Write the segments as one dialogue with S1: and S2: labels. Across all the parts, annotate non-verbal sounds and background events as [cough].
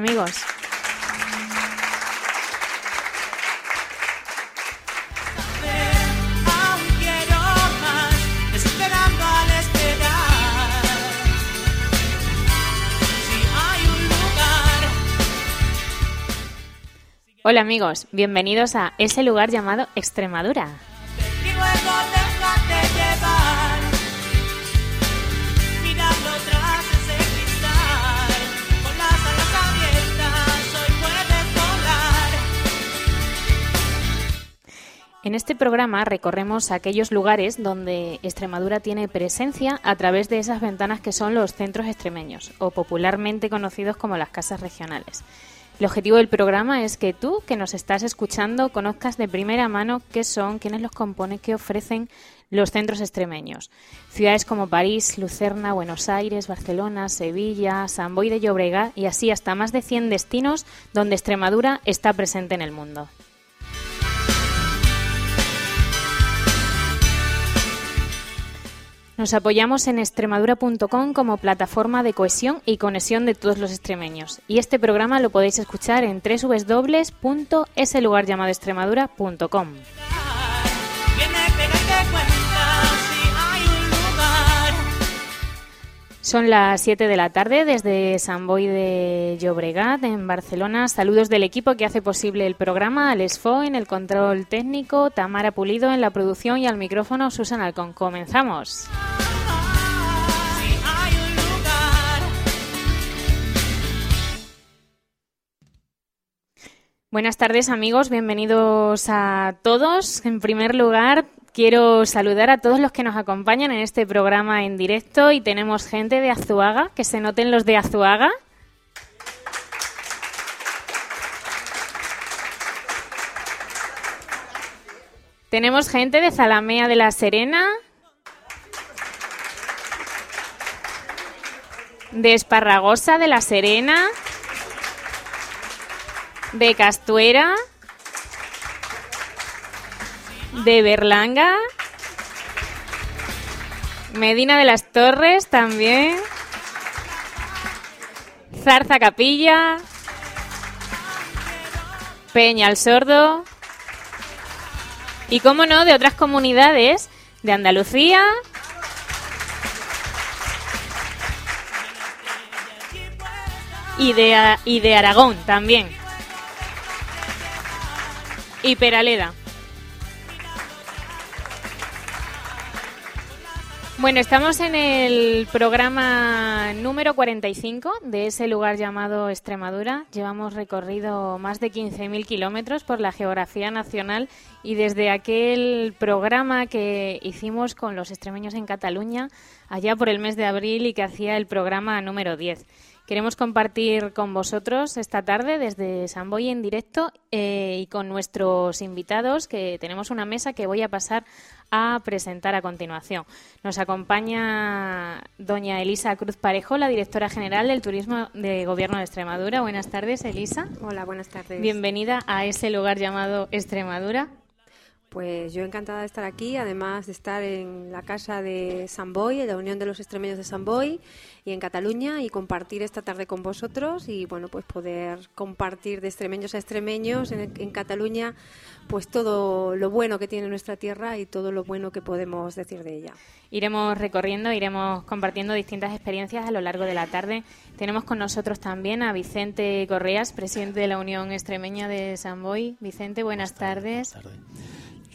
S1: lugar.
S2: Hola amigos, bienvenidos a ese lugar llamado Extremadura. En este programa recorremos aquellos lugares donde Extremadura tiene presencia a través de esas ventanas que son los centros extremeños, o popularmente conocidos como las casas regionales. El objetivo del programa es que tú, que nos estás escuchando, conozcas de primera mano qué son, quiénes los componen, qué ofrecen los centros extremeños. Ciudades como París, Lucerna, Buenos Aires, Barcelona, Sevilla, San Boi de Llobregat y así hasta más de 100 destinos donde Extremadura está presente en el mundo. Nos apoyamos en extremadura.com como plataforma de cohesión y conexión de todos los extremeños. Y este programa lo podéis escuchar en www.eselugarllamadoextremadura.com. Son las 7 de la tarde desde San Boi de Llobregat, en Barcelona. Saludos del equipo que hace posible el programa, al Esfo en el control técnico, Tamara Pulido en la producción y al micrófono Susan Alcón. Comenzamos. Buenas tardes amigos, bienvenidos a todos. En primer lugar, quiero saludar a todos los que nos acompañan en este programa en directo y tenemos gente de Azuaga, que se noten los de Azuaga. Tenemos gente de Zalamea de la Serena, de Esparragosa de la Serena, de Castuera, de Berlanga, Medina de las Torres también, Zarza Capilla, Peña al Sordo. Y, como no, de otras comunidades de Andalucía, y de, y de Aragón también. Y Peraleda. Bueno, estamos en el programa número 45 de ese lugar llamado Extremadura. Llevamos recorrido más de 15.000 kilómetros por la geografía nacional y desde aquel programa que hicimos con los extremeños en Cataluña, allá por el mes de abril y que hacía el programa número 10. Queremos compartir con vosotros esta tarde desde San Boy en directo eh, y con nuestros invitados, que tenemos una mesa que voy a pasar a presentar a continuación. Nos acompaña doña Elisa Cruz Parejo, la directora general del Turismo de Gobierno de Extremadura. Buenas tardes, Elisa.
S3: Hola, buenas tardes.
S2: Bienvenida a ese lugar llamado Extremadura.
S3: Pues yo encantada de estar aquí, además de estar en la casa de San Boy, en la Unión de los Extremeños de San Boy y en Cataluña y compartir esta tarde con vosotros y bueno, pues poder compartir de extremeños a extremeños en, en Cataluña pues todo lo bueno que tiene nuestra tierra y todo lo bueno que podemos decir de ella.
S2: Iremos recorriendo, iremos compartiendo distintas experiencias a lo largo de la tarde. Tenemos con nosotros también a Vicente Correas, presidente de la Unión Extremeña de San Boy. Vicente, buenas tardes.
S4: tarde.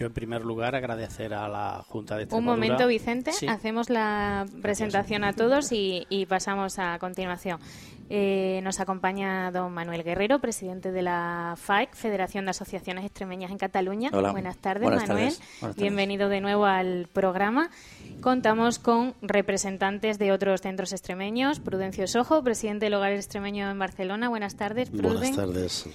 S4: Yo, en primer lugar, agradecer a la Junta de
S2: Un
S4: Extremadura.
S2: momento, Vicente.
S4: Sí.
S2: Hacemos la presentación a todos y, y pasamos a continuación. Eh, nos acompaña don Manuel Guerrero, presidente de la FAEC, Federación de Asociaciones Extremeñas en Cataluña.
S5: Hola.
S2: Buenas tardes,
S5: Buenas
S2: Manuel.
S5: tardes. Buenas tardes.
S2: Bienvenido de nuevo al programa. Contamos con representantes de otros centros extremeños. Prudencio Sojo, presidente del Hogar Extremeño en Barcelona. Buenas tardes, Pruden.
S5: Buenas tardes.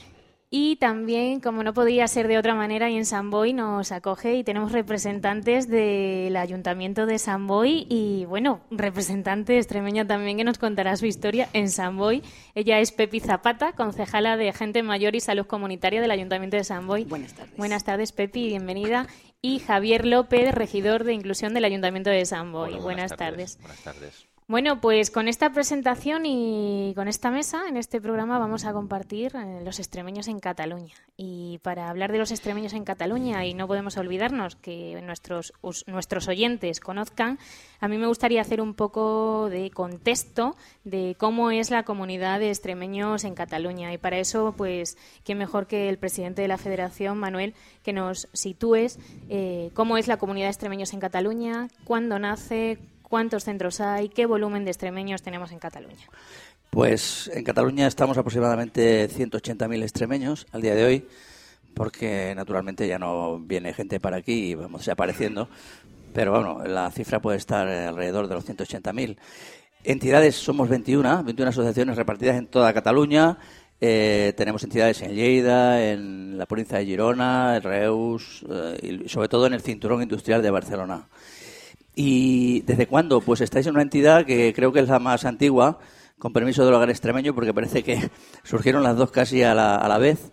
S2: Y también, como no podía ser de otra manera, y en San Boy nos acoge y tenemos representantes del Ayuntamiento de San Boy y, bueno, representante extremeña también que nos contará su historia en San Boy. Ella es Pepi Zapata, concejala de Gente Mayor y Salud Comunitaria del Ayuntamiento de San Boy.
S5: Buenas tardes.
S2: Buenas tardes, Pepi, bienvenida. Y Javier López, regidor de Inclusión del Ayuntamiento de San Boy.
S6: Hola,
S2: buenas, tardes.
S6: Buenas tardes.
S2: Bueno, pues con esta presentación y con esta mesa, en este programa vamos a compartir eh, los extremeños en Cataluña. Y para hablar de los extremeños en Cataluña, y no podemos olvidarnos que nuestros, us- nuestros oyentes conozcan, a mí me gustaría hacer un poco de contexto de cómo es la comunidad de extremeños en Cataluña. Y para eso, pues, qué mejor que el presidente de la Federación, Manuel, que nos sitúes eh, cómo es la comunidad de extremeños en Cataluña, cuándo nace, cuántos centros hay, qué volumen de extremeños tenemos en Cataluña.
S7: Pues en Cataluña estamos aproximadamente 180.000 extremeños al día de hoy, porque naturalmente ya no viene gente para aquí y vamos desapareciendo, pero bueno, la cifra puede estar alrededor de los 180.000. Entidades somos 21, 21 asociaciones repartidas en toda Cataluña. Eh, tenemos entidades en Lleida, en la provincia de Girona, en Reus eh, y sobre todo en el cinturón industrial de Barcelona. ¿Y desde cuándo? Pues estáis en una entidad que creo que es la más antigua, con permiso del hogar extremeño, porque parece que [laughs] surgieron las dos casi a la, a la vez.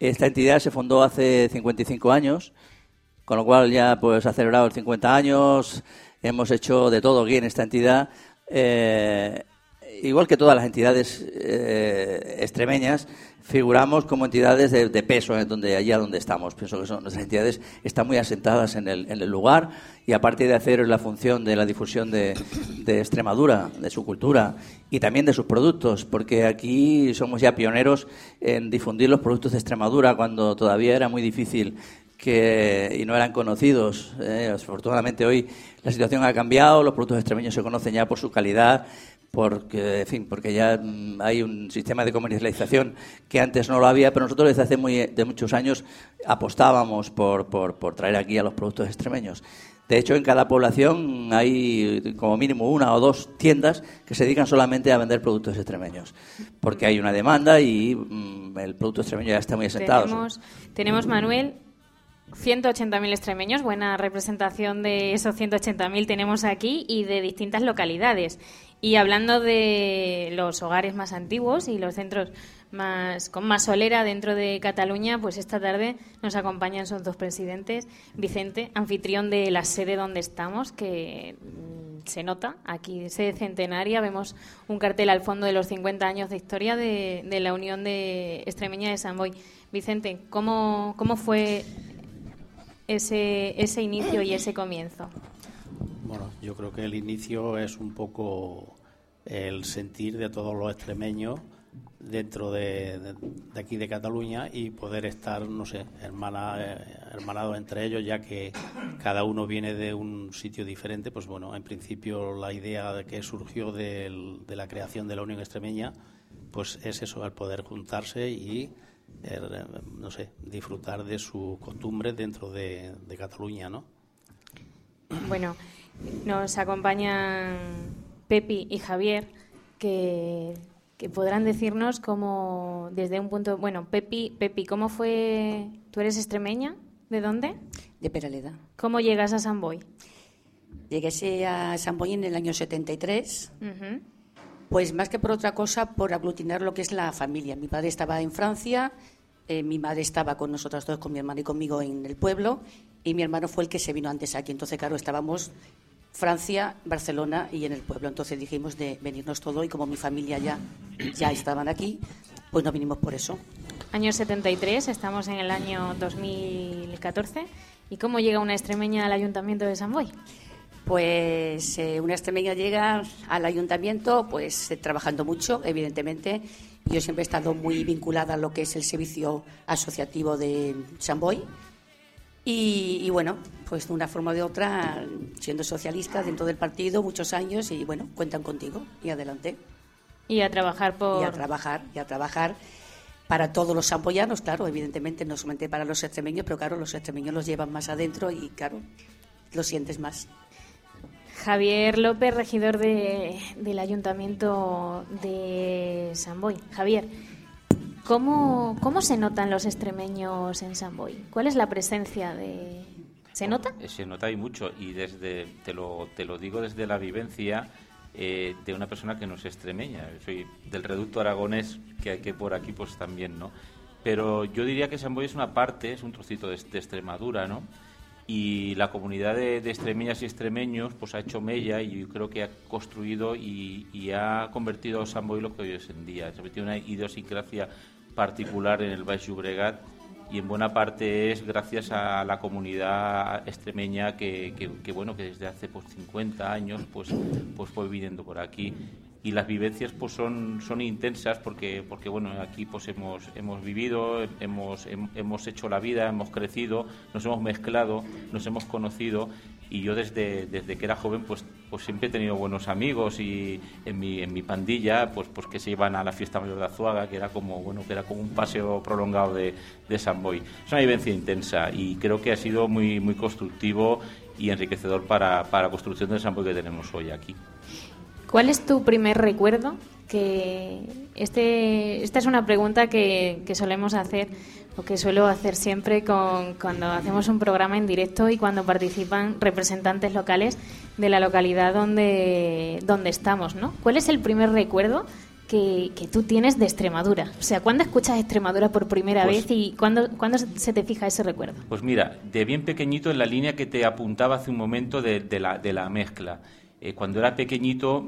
S7: Esta entidad se fundó hace 55 años, con lo cual ya pues ha celebrado el 50 años, hemos hecho de todo aquí en esta entidad. Eh, igual que todas las entidades eh, extremeñas, figuramos como entidades de, de peso en donde allá donde estamos. Pienso que son nuestras entidades están muy asentadas en el, en el lugar y aparte de hacer la función de la difusión de, de Extremadura, de su cultura y también de sus productos, porque aquí somos ya pioneros en difundir los productos de Extremadura cuando todavía era muy difícil que y no eran conocidos. Eh, afortunadamente hoy la situación ha cambiado, los productos extremeños se conocen ya por su calidad, porque, en fin, porque ya mm, hay un sistema de comercialización que antes no lo había, pero nosotros desde hace muy, de muchos años apostábamos por, por, por traer aquí a los productos extremeños. De hecho, en cada población hay como mínimo una o dos tiendas que se dedican solamente a vender productos extremeños, porque hay una demanda y mm, el producto extremeño ya está muy asentado.
S2: Tenemos, tenemos, Manuel, 180.000 extremeños, buena representación de esos 180.000 tenemos aquí y de distintas localidades. Y hablando de los hogares más antiguos y los centros más con más solera dentro de Cataluña, pues esta tarde nos acompañan sus dos presidentes, Vicente, anfitrión de la sede donde estamos, que mm, se nota aquí, sede centenaria, vemos un cartel al fondo de los 50 años de historia de, la Unión de Extremeña de San Boy. Vicente, ¿cómo, cómo fue ese, ese inicio y ese comienzo?
S4: Bueno, yo creo que el inicio es un poco el sentir de todos los extremeños dentro de, de- de aquí de Cataluña y poder estar, no sé, hermana, eh, hermanados entre ellos, ya que cada uno viene de un sitio diferente. Pues bueno, en principio la idea de que surgió del- de la creación de la Unión Extremeña, pues es eso, el poder juntarse y, el, no sé, disfrutar de sus costumbres dentro de, de Cataluña, ¿no?
S2: Bueno, nos acompañan Pepi y Javier, que, que podrán decirnos cómo, desde un punto... Bueno, Pepi, Pepi, ¿cómo fue...? ¿Tú eres extremeña? ¿De dónde?
S5: De Peraleda.
S2: ¿Cómo llegas a San Boy?
S5: Llegué a San Boy en el año 73,
S2: Ujú.
S5: pues más que por otra cosa, por aglutinar lo que es la familia. Mi padre estaba en Francia, eh, mi madre estaba con nosotras dos, con mi hermano y conmigo en el pueblo, y mi hermano fue el que se vino antes aquí. Entonces, claro, estábamos Francia, Barcelona y en el pueblo. Entonces dijimos de venirnos todo y como mi familia ya, ya estaban aquí, pues nos vinimos por eso.
S2: Año 73, estamos en el año 2014. ¿Y cómo llega una extremeña al Ayuntamiento de San Boy?
S5: Pues eh, una extremeña llega al ayuntamiento, pues eh, trabajando mucho, evidentemente. Yo siempre he estado muy vinculada a lo que es el servicio asociativo de San Boy. Y, y bueno, pues de una forma o de otra, siendo socialista dentro del partido muchos años y bueno, cuentan contigo y adelante.
S2: Y a trabajar por...
S5: Y a trabajar, y a trabajar para todos los samboyanos, claro, evidentemente no solamente para los extremeños, pero claro, los extremeños los llevan más adentro y claro, lo sientes más.
S2: Javier López, regidor de- del Ayuntamiento de San Boy. Javier, ¿Cómo, ¿Cómo se notan los extremeños en San Boy? ¿Cuál es la presencia de...? ¿Se nota?
S6: Eh, Se nota y mucho y desde te lo, te lo digo desde la vivencia eh, de una persona que no es extremeña. Soy del reducto aragonés que hay que por aquí pues también, ¿no? Pero yo diría que San Boy es una parte, es un trocito de, de Extremadura, ¿no? Y la comunidad de, de extremeñas y extremeños pues ha hecho mella y yo creo que ha construido y, ha convertido a San Boy lo que hoy es en día. Se ha metido una idiosincrasia particular en el Baix Llobregat y en buena parte es gracias a la comunidad extremeña que, que- que, bueno que desde hace pues 50 años pues pues fue viviendo por aquí y las vivencias pues son son intensas porque porque bueno aquí pues hemos hemos vivido hemos hem- hemos hecho la vida hemos crecido nos hemos mezclado nos hemos conocido y yo desde, desde que era joven pues pues siempre he tenido buenos amigos y en mi, en mi pandilla pues pues que se iban a la fiesta mayor de Azuaga que era como bueno que era como un paseo prolongado de, de San Boy es una vivencia intensa y creo que ha sido muy muy constructivo y enriquecedor para, para la construcción del San Boy que tenemos hoy aquí
S2: ¿Cuál es tu primer recuerdo? Que este, esta es una pregunta que, que solemos hacer o que suelo hacer siempre con, cuando hacemos un programa en directo y cuando participan representantes locales de la localidad donde, donde estamos, ¿no? ¿Cuál es el primer recuerdo que, que tú tienes de Extremadura? O sea, ¿cuándo escuchas Extremadura por primera
S6: Pues-
S2: vez y cuándo, cuándo se te fija ese recuerdo?
S6: Pues mira, de bien pequeñito en la línea que te apuntaba hace un momento de, de la, de la mezcla. Eh, cuando era pequeñito,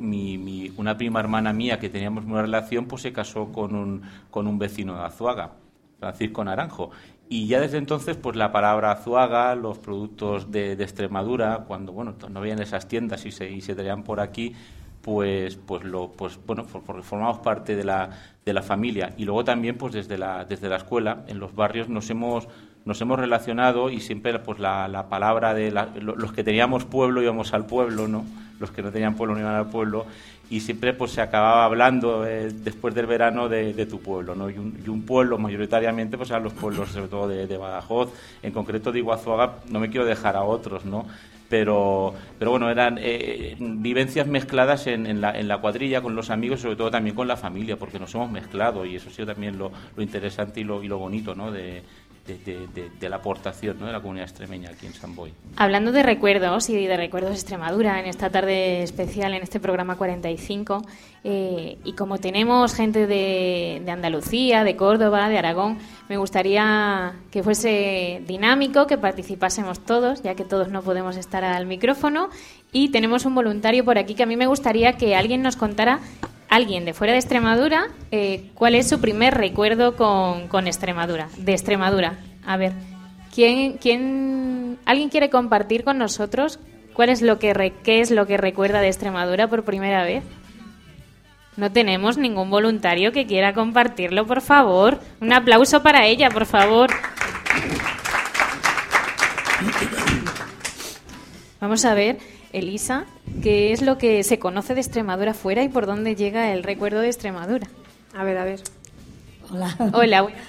S6: una prima hermana mía que teníamos una relación, pues se casó con un, con un vecino de Azuaga, Francisco Naranjo. Y ya desde entonces, pues la palabra Azuaga, los productos de, de Extremadura, cuando bueno, no habían esas tiendas y se, y se traían por aquí, pues pues lo pues bueno porque formamos parte de la de la familia y luego también pues desde la desde la escuela en los barrios nos hemos nos hemos relacionado y siempre pues la, la palabra de la- lo- los que teníamos pueblo íbamos al pueblo no los que no tenían pueblo no iban al pueblo. Y siempre pues se acababa hablando eh, después del verano de, de tu pueblo no y un, y un pueblo mayoritariamente pues eran los pueblos sobre todo de, de Badajoz. En concreto de Iguazuaga no me quiero dejar a otros no pero, pero bueno, eran eh, vivencias mezcladas en, en la, en la cuadrilla con los amigos, sobre todo también con la familia, porque nos hemos mezclado y eso ha sido también lo, lo interesante y lo, y lo bonito ¿no? de, de, de- de- la aportación ¿no? de la comunidad extremeña aquí en San Boy.
S2: Hablando de recuerdos y de recuerdos de Extremadura en esta tarde especial, en este programa 45, eh, y como tenemos gente de, Andalucía, de Córdoba, de Aragón, me gustaría que fuese dinámico, que participásemos todos, ya que todos no podemos estar al micrófono, y tenemos un voluntario por aquí que a mí me gustaría que alguien nos contara, alguien de fuera de Extremadura, eh, cuál es su primer recuerdo con, con Extremadura, de Extremadura. A ver. ¿Quién, quién, ¿Alguien quiere compartir con nosotros cuál es lo que re- qué es lo que recuerda de Extremadura por primera vez? No tenemos ningún voluntario que quiera compartirlo, por favor. Un aplauso para ella, por favor. Vamos a ver, Elisa, qué es lo que se conoce de Extremadura fuera y por dónde llega el recuerdo de Extremadura.
S3: A ver, a ver.
S8: Hola.
S2: Hola, buenas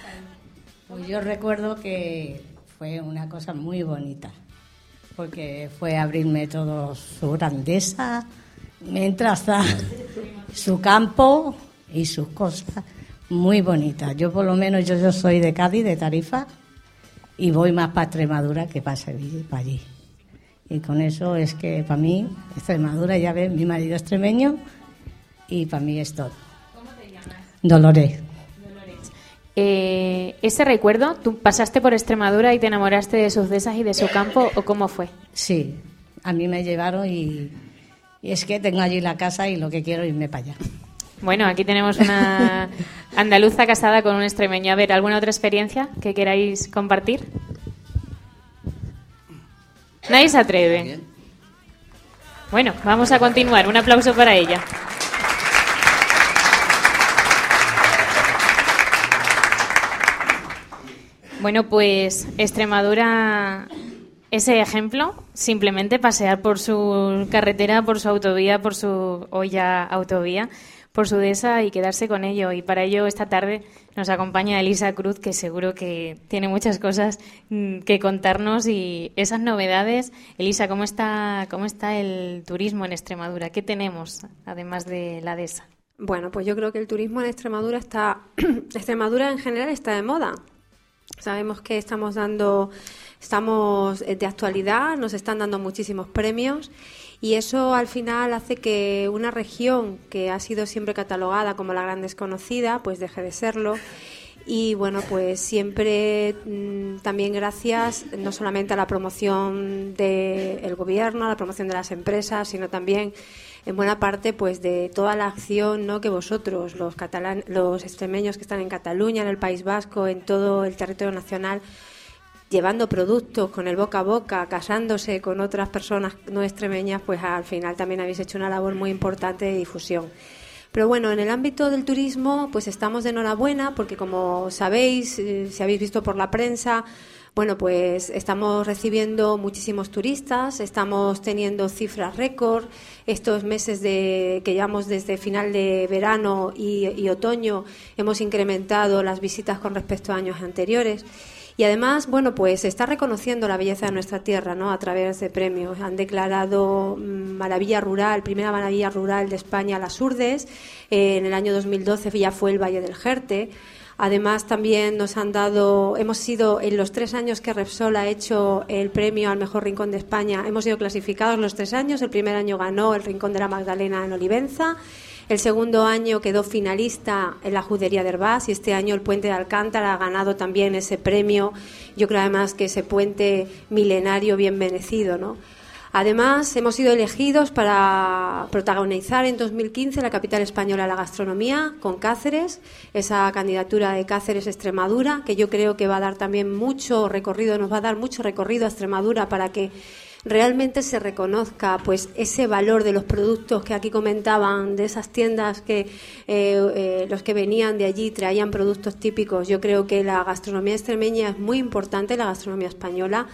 S8: Pues yo recuerdo que fue una cosa muy bonita, porque fue abrirme todo su grandeza, mientras a su campo y sus cosas muy bonitas. Yo por lo menos yo, yo soy de Cádiz, de Tarifa, y voy más para Extremadura que para Sevilla, para allí. Y con eso es que para mí, Extremadura, ya ves, mi marido es extremeño, y para mí es todo. ¿Cómo te llamas? Dolores.
S2: Eh, ese recuerdo, ¿tú pasaste por Extremadura y te enamoraste de sus dehesas y de su campo o cómo fue?
S8: Sí, a mí me llevaron y, y es que tengo allí la casa y lo que quiero es irme para allá.
S2: Bueno, aquí tenemos una [laughs] andaluza casada con un extremeño. A ver, ¿alguna otra experiencia que queráis compartir? Nadie se atreve. Bueno, vamos a continuar. Un aplauso para ella. Bueno, pues Extremadura, ese ejemplo, simplemente pasear por su carretera, por su autovía, por su ya autovía, por su dehesa y quedarse con ello. Y para ello esta tarde nos acompaña Elisa Cruz, que seguro que tiene muchas cosas mm, que contarnos y esas novedades. Elisa, ¿cómo está, cómo está el turismo en Extremadura? ¿Qué tenemos además de la dehesa?
S3: Bueno, pues yo creo que el turismo en Extremadura está, [clears throat] Extremadura en general está de moda. Sabemos que estamos dando, estamos eh, de actualidad, nos están dando muchísimos premios y eso al final hace que una región que ha sido siempre catalogada como la gran desconocida, pues deje de serlo. Y bueno, pues siempre mm, también gracias no solamente a la promoción del gobierno, a la promoción de las empresas, sino también en buena parte pues de toda la acción ¿no? que vosotros, los, catalán, los extremeños que están en Cataluña, en el País Vasco, en todo el territorio nacional, llevando productos con el boca a boca, casándose con otras personas no extremeñas, pues al final también habéis hecho una labor muy importante de difusión. Pero bueno, en el ámbito del turismo, pues estamos de enhorabuena porque como sabéis, eh, si habéis visto por la prensa, bueno, pues estamos recibiendo muchísimos turistas, estamos teniendo cifras récord. Estos meses de, que llevamos desde final de verano y, y otoño hemos incrementado las visitas con respecto a años anteriores. Y además, bueno, pues se está reconociendo la belleza de nuestra tierra, ¿no? A través de premios. Han declarado mm, Maravilla Rural, primera Maravilla Rural de España, las Urdes. Eh, en el año 2012 ya fue el Valle del Jerte. Además, también nos han dado, hemos sido en los tres años que Repsol ha hecho el premio al mejor rincón de España, hemos sido clasificados los tres años. El primer año ganó el Rincón de la Magdalena en Olivenza. El segundo año quedó finalista en la Judería de Herbás y este año el Puente de Alcántara ha ganado también ese premio. Yo creo además que ese puente milenario bien merecido, ¿no? Además, hemos sido elegidos para protagonizar en 2015 la capital española de la gastronomía con Cáceres, esa candidatura de Cáceres Extremadura, que yo creo que va a dar también mucho recorrido, nos va a dar mucho recorrido a Extremadura para que realmente se reconozca pues ese valor de los productos que aquí comentaban de esas tiendas que eh, eh, los que venían de allí traían productos típicos. Yo creo que la gastronomía extremeña es muy importante la gastronomía española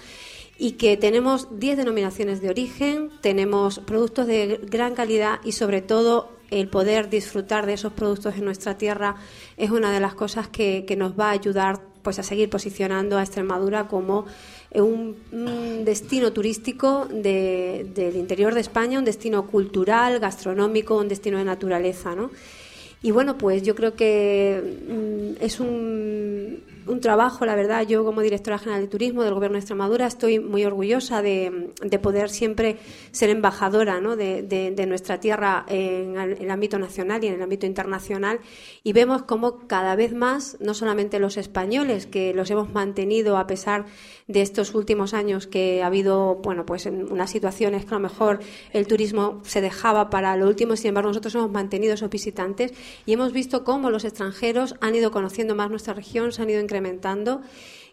S3: y que tenemos 10 denominaciones de origen, tenemos productos de gran calidad y sobre todo el poder disfrutar de esos productos en nuestra tierra es una de las cosas que, nos va a ayudar pues a seguir posicionando a Extremadura como un, destino turístico del interior de España, un destino cultural, gastronómico, un destino de naturaleza, ¿no? Y bueno, pues yo creo que mm, es un, un trabajo, la verdad, yo como directora general de turismo del Gobierno de Extremadura estoy muy orgullosa de, poder siempre ser embajadora ¿no? de, nuestra tierra en el, ámbito nacional y en el ámbito internacional y vemos como cada vez más, no solamente los españoles, que los hemos mantenido a pesar de estos últimos años que ha habido, bueno, pues en unas situaciones que a lo mejor el turismo se dejaba para lo último, sin embargo nosotros hemos mantenido esos visitantes y hemos visto cómo los extranjeros han ido conociendo más nuestra región, se han ido incrementando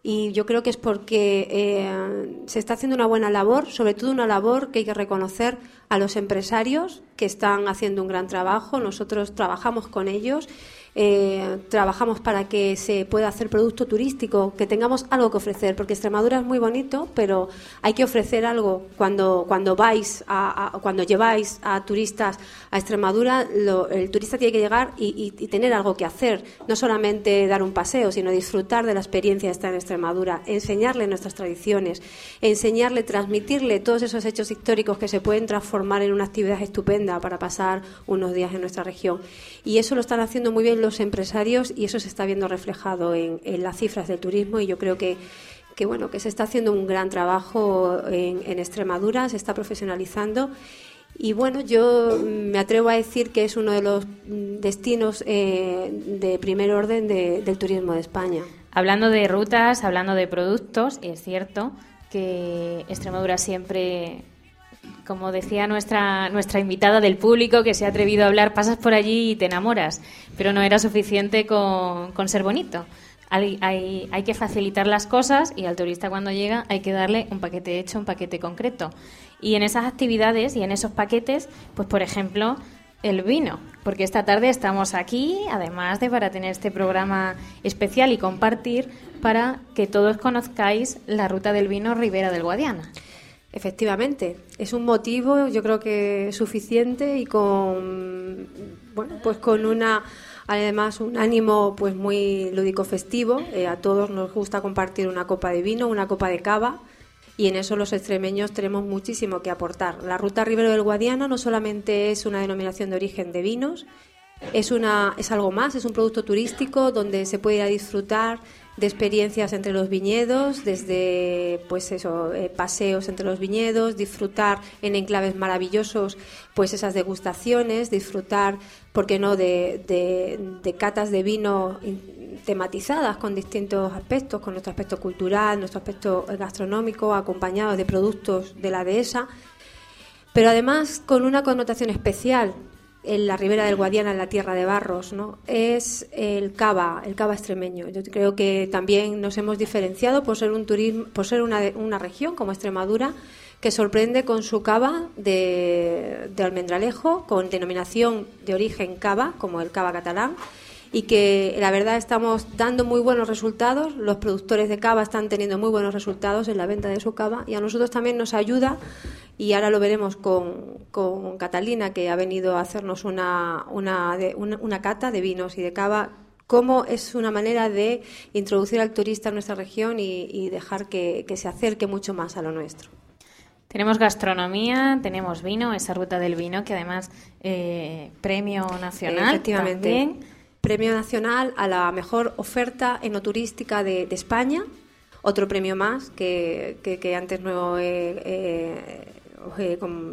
S3: y yo creo que es porque eh, se está haciendo una buena labor, sobre todo una labor que hay que reconocer a los empresarios que están haciendo un gran trabajo. Nosotros trabajamos con ellos eh, trabajamos para que se pueda hacer producto turístico, que tengamos algo que ofrecer, porque Extremadura es muy bonito, pero hay que ofrecer algo cuando, cuando vais, a, cuando lleváis a turistas a Extremadura, el turista tiene que llegar y, tener algo que hacer, no solamente dar un paseo, sino disfrutar de la experiencia de estar en Extremadura, enseñarle nuestras tradiciones, enseñarle, transmitirle todos esos hechos históricos que se pueden transformar en una actividad estupenda para pasar unos días en nuestra región. Y eso lo están haciendo muy bien los empresarios y eso se está viendo reflejado en, las cifras del turismo y yo creo que que bueno que se está haciendo un gran trabajo en, Extremadura, se está profesionalizando y bueno, yo me atrevo a decir que es uno de los destinos eh, de primer orden del turismo de España.
S2: Hablando de rutas, hablando de productos, es cierto que Extremadura siempre como decía nuestra, nuestra invitada del público que se ha atrevido a hablar, pasas por allí y te enamoras, pero no era suficiente con, con ser bonito. Hay, hay, que facilitar las cosas y al turista cuando llega hay que darle un paquete hecho, un paquete concreto. Y en esas actividades y en esos paquetes, pues por ejemplo, el vino, porque esta tarde estamos aquí, además de para tener este programa especial y compartir, para que todos conozcáis la ruta del vino Ribera del Guadiana.
S3: Efectivamente, es un motivo, yo creo que suficiente y con bueno, pues con una además un ánimo pues muy lúdico festivo. Eh, a todos nos gusta compartir una copa de vino, una copa de cava y en eso los extremeños tenemos muchísimo que aportar. La ruta Ribero del Guadiana no solamente es una denominación de origen de vinos, Es, una, es algo más, es un producto turístico donde se puede ir a disfrutar de experiencias entre los viñedos, desde pues eso, eh, paseos entre los viñedos, disfrutar en enclaves maravillosos, pues esas degustaciones, disfrutar, ¿por qué no?, de, de, de catas de vino in- tematizadas con distintos aspectos, con nuestro aspecto cultural, nuestro aspecto gastronómico, acompañados de productos de la dehesa, pero además con una connotación especial en la ribera del Guadiana, en la tierra de Barros, ¿no? es el cava, el cava extremeño. Yo creo que también nos hemos diferenciado por ser un turismo, por ser una, una región como Extremadura que sorprende con su cava de, de almendralejo, con denominación de origen cava, como el cava catalán, y que la verdad estamos dando muy buenos resultados. Los productores de cava están teniendo muy buenos resultados en la venta de su cava y a nosotros también nos ayuda. Y ahora lo veremos con, con Catalina, que ha venido a hacernos una, una, de- una, una cata de vinos y de cava. Cómo es una manera de introducir al turista en nuestra región y, y dejar que, que se acerque mucho más a lo nuestro.
S2: Tenemos gastronomía, tenemos vino, esa ruta del vino que además eh, premio nacional.
S3: Efectivamente.
S2: también.
S3: Premio nacional a la mejor oferta enoturística de, España. Otro premio más que, que- que antes no he,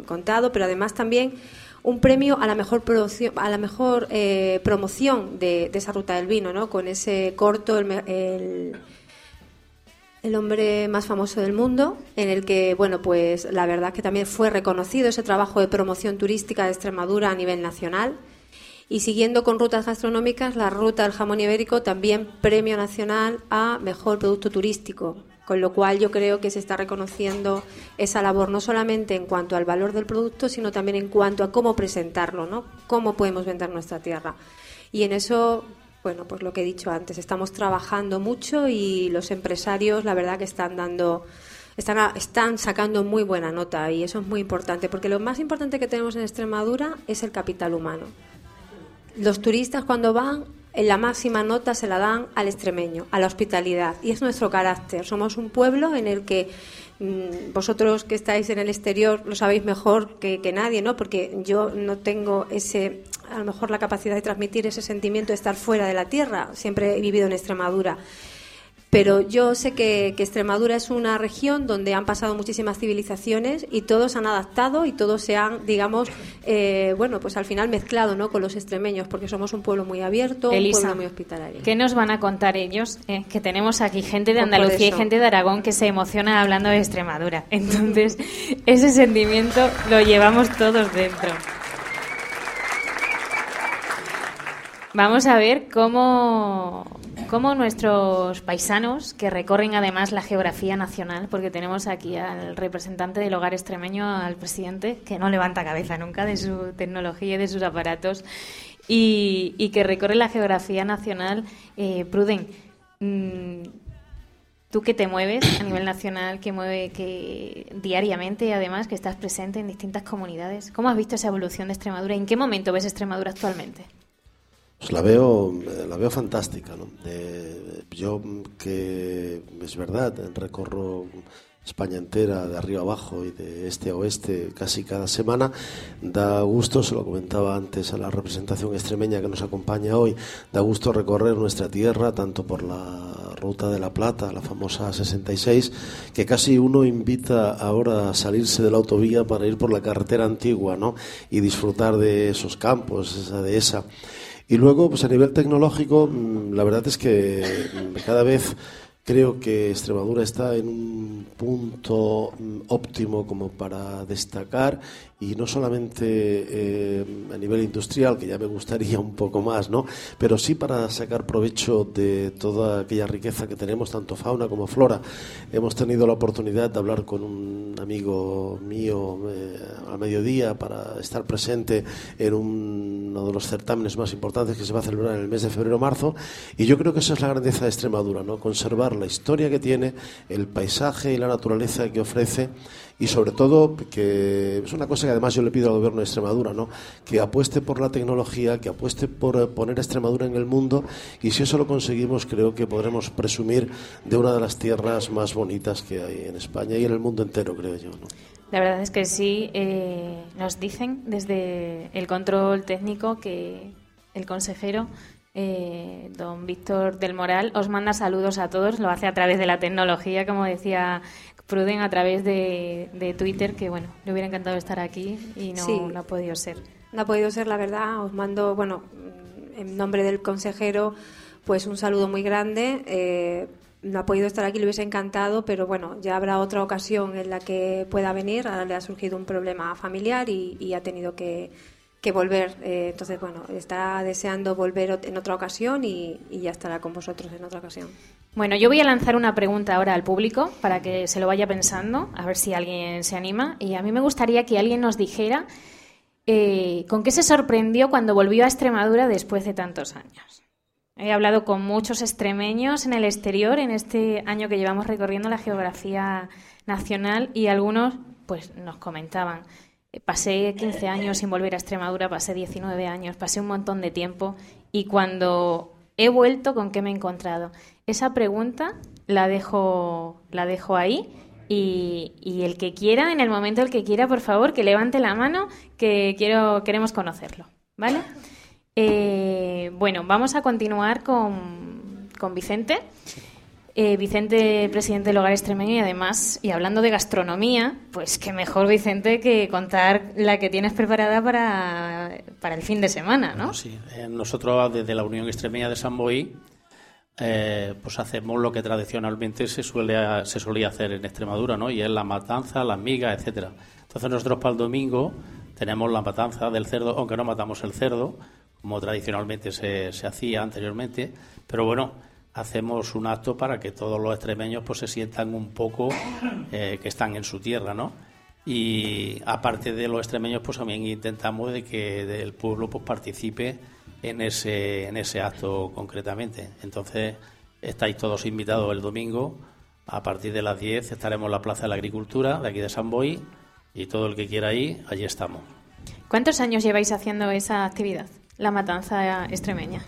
S3: contado, pero además también un premio a la mejor producción, a la mejor eh, promoción de, esa ruta del vino, ¿no? Con ese corto, el- el hombre más famoso del mundo, en el que, bueno, pues la verdad que también fue reconocido ese trabajo de promoción turística de Extremadura a nivel nacional. Y siguiendo con rutas gastronómicas, la ruta del jamón ibérico también premio nacional a mejor producto turístico, con lo cual yo creo que se está reconociendo esa labor no solamente en cuanto al valor del producto, sino también en cuanto a cómo presentarlo, ¿no? Cómo podemos vender nuestra tierra. Y en eso, bueno, pues lo que he dicho antes, estamos trabajando mucho y los empresarios, la verdad que están dando están, están sacando muy buena nota y eso es muy importante, porque lo más importante que tenemos en Extremadura es el capital humano. Los turistas cuando van, en la máxima nota se la dan al extremeño, a la hospitalidad. Y es nuestro carácter. Somos un pueblo en el que mm, vosotros que estáis en el exterior lo sabéis mejor que, que nadie, ¿no? Porque yo no tengo ese, a lo mejor la capacidad de transmitir ese sentimiento de estar fuera de la tierra. Siempre he vivido en Extremadura. Pero yo sé que, que Extremadura es una región donde han pasado muchísimas civilizaciones y todos han adaptado y todos se han, digamos, eh, bueno, pues al final mezclado ¿no? con los extremeños, porque somos un pueblo muy abierto,
S2: Elisa,
S3: un pueblo muy hospitalario.
S2: ¿Qué nos van a contar ellos? Eh, que tenemos aquí gente de
S3: Pues
S2: Andalucía y gente de Aragón que se emociona hablando de Extremadura. [laughs] Entonces, ese sentimiento lo llevamos todos dentro. Vamos a ver cómo, cómo nuestros paisanos, que recorren además la geografía nacional, porque tenemos aquí al representante del hogar extremeño, al presidente, que no levanta cabeza nunca de su tecnología y de sus aparatos, y, que recorre la geografía nacional. Eh, Pruden, mm, tú que te mueves a nivel nacional, que mueve que diariamente, además, que estás presente en distintas comunidades, ¿cómo has visto esa evolución de Extremadura? ¿En qué momento ves Extremadura actualmente?
S9: Pues la veo, eh, la veo fantástica, ¿no? Yo que es verdad, recorro España entera, de arriba abajo y de este a oeste casi cada semana, da gusto, se lo comentaba antes a la representación extremeña que nos acompaña hoy, da gusto recorrer nuestra tierra, tanto por la ruta de la Plata, la famosa 66, que casi uno invita ahora a salirse de la autovía para ir por la carretera antigua, ¿no? Y disfrutar de esos campos, esa dehesa. Y luego, pues a nivel tecnológico, mm, la verdad es que mm, cada vez creo que Extremadura está en un punto mm, óptimo como para destacar y no solamente eh, a nivel industrial, que ya me gustaría un poco más, ¿no? Pero sí para sacar provecho de toda aquella riqueza que tenemos, tanto fauna como flora. Hemos tenido la oportunidad de hablar con un amigo mío eh, a mediodía para estar presente en un- uno de los certámenes más importantes que se va a celebrar en el mes de febrero-marzo. Y yo creo que esa es la grandeza de Extremadura, ¿no? Conservar la historia que tiene, el paisaje y la naturaleza que ofrece y sobre todo que es una cosa que además yo le pido al gobierno de Extremadura, ¿no? que apueste por la tecnología, que apueste por eh, poner a Extremadura en el mundo y si eso lo conseguimos creo que podremos presumir de una de las tierras más bonitas que hay en España y en el mundo entero, creo yo. ¿no?
S2: La verdad es que sí, eh, nos dicen desde el control técnico que el consejero, eh, don Víctor del Moral, os manda saludos a todos, lo hace a través de la tecnología, como decía Pruden, a través de, de Twitter, que bueno, le hubiera encantado estar aquí y no,
S3: Sí.
S2: no ha podido ser.
S3: No ha podido ser, la verdad. Os mando, bueno, en nombre del consejero, pues un saludo muy grande. Eh, no ha podido estar aquí, le hubiese encantado, pero bueno, ya habrá otra ocasión en la que pueda venir. Ahora le ha surgido un problema familiar y, y ha tenido que, que volver. Eh, entonces, bueno, está deseando volver en otra ocasión y, ya estará con vosotros en otra ocasión.
S2: Bueno, yo voy a lanzar una pregunta ahora al público para que se lo vaya pensando, a ver si alguien se anima. Y a mí me gustaría que alguien nos dijera eh, con qué se sorprendió cuando volvió a Extremadura después de tantos años. He hablado con muchos extremeños en el exterior en este año que llevamos recorriendo la geografía nacional y algunos pues nos comentaban, pasé 15 años sin volver a Extremadura, pasé 19 años, pasé un montón de tiempo y cuando he vuelto, ¿con qué me he encontrado? Esa pregunta la dejo, la dejo ahí y, y el que quiera, en el momento el que quiera, por favor, que levante la mano, que quiero, queremos conocerlo, ¿vale? Eh, bueno, vamos a continuar con, con Vicente. Eh, Vicente, presidente del Hogar Extremeño y además, y hablando de gastronomía, pues qué mejor, Vicente, que contar la que tienes preparada para, para el fin de semana, ¿no?
S4: Sí, eh, nosotros desde la Unión Extremeña de San Boí, eh, pues hacemos lo que tradicionalmente se suele se solía hacer en Extremadura, ¿no? Y es la matanza, las migas, etcétera. Entonces nosotros para el domingo tenemos la matanza del cerdo, aunque no matamos el cerdo, como tradicionalmente se, se hacía anteriormente, pero bueno, hacemos un acto para que todos los extremeños pues se sientan un poco eh, que están en su tierra, ¿no? Y aparte de los extremeños, pues también intentamos de que el pueblo pues participe en ese, en ese acto concretamente. Entonces, estáis todos invitados el domingo. A partir de las 10 estaremos en la Plaza de la Agricultura de aquí de San Boy y todo el que quiera ir, allí estamos.
S2: ¿Cuántos años lleváis haciendo esa actividad, la matanza extremeña?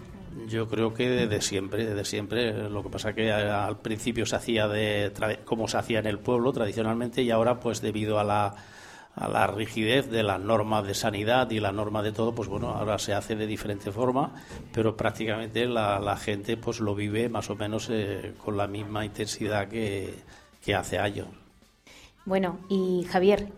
S4: Yo creo que desde siempre, desde siempre. Lo que pasa que al principio se hacía de como se hacía en el pueblo tradicionalmente y ahora, pues debido a la, a la rigidez de las normas de sanidad y las normas de todo, pues bueno, ahora se hace de diferente forma, pero prácticamente la, gente pues lo vive más o menos eh, con la misma intensidad que hace años.
S2: Bueno, y Javier,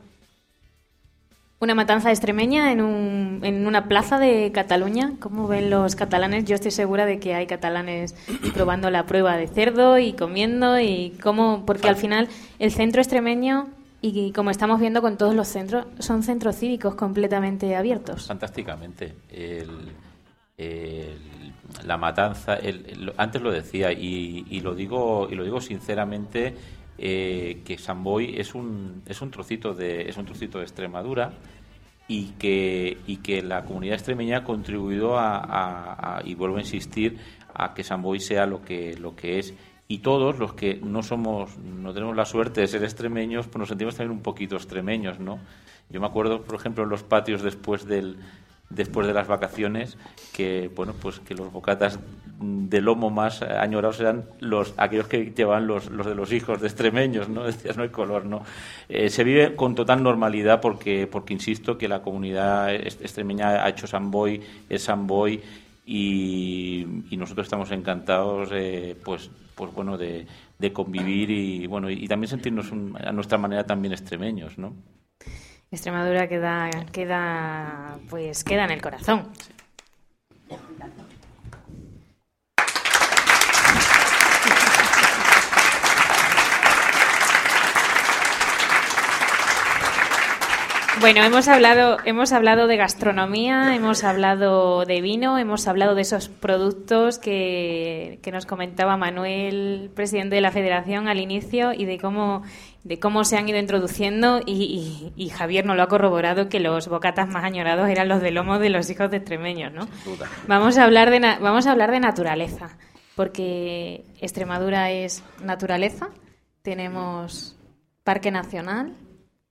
S2: una matanza extremeña en, un, en una plaza de Cataluña. ¿Cómo ven los catalanes? Yo estoy segura de que hay catalanes [coughs] probando la prueba de cerdo y comiendo y cómo, porque al final el centro extremeño y como estamos viendo con todos los centros son centros cívicos completamente abiertos.
S6: Fantásticamente. El- el- la matanza, el- el- antes lo decía y, y lo digo y lo digo sinceramente eh, que San Boy es un es un trocito de es un trocito de Extremadura y que y que la comunidad extremeña ha contribuido a, y vuelvo a insistir a que San Boy sea lo que lo que es. Y todos los que no somos no tenemos la suerte de ser extremeños pues nos sentimos también un poquito extremeños no yo me acuerdo por ejemplo en los patios después del después de las vacaciones que bueno pues que los bocatas de lomo más añorados eran los aquellos que llevan los, los de los hijos de extremeños no [laughs] decías no hay color no Eh, se vive con total normalidad porque porque insisto que la comunidad extremeña ha hecho Samboy es Samboy y, y nosotros estamos encantados pues pues bueno de, de convivir y bueno y, también sentirnos un- a nuestra manera también extremeños no
S2: Extremadura queda, queda, pues queda en el corazón. Bueno, hemos hablado, hemos hablado de gastronomía, hemos hablado de vino, hemos hablado de esos productos que, que nos comentaba Manuel, presidente de la Federación, al inicio, y de cómo, de cómo se han ido introduciendo. Y, y- y Javier nos lo ha corroborado que los bocatas más añorados eran los de lomo de los hijos de extremeños, ¿no?
S6: duda.
S2: Vamos a hablar de vamos a hablar de naturaleza, porque Extremadura es naturaleza. Tenemos parque nacional.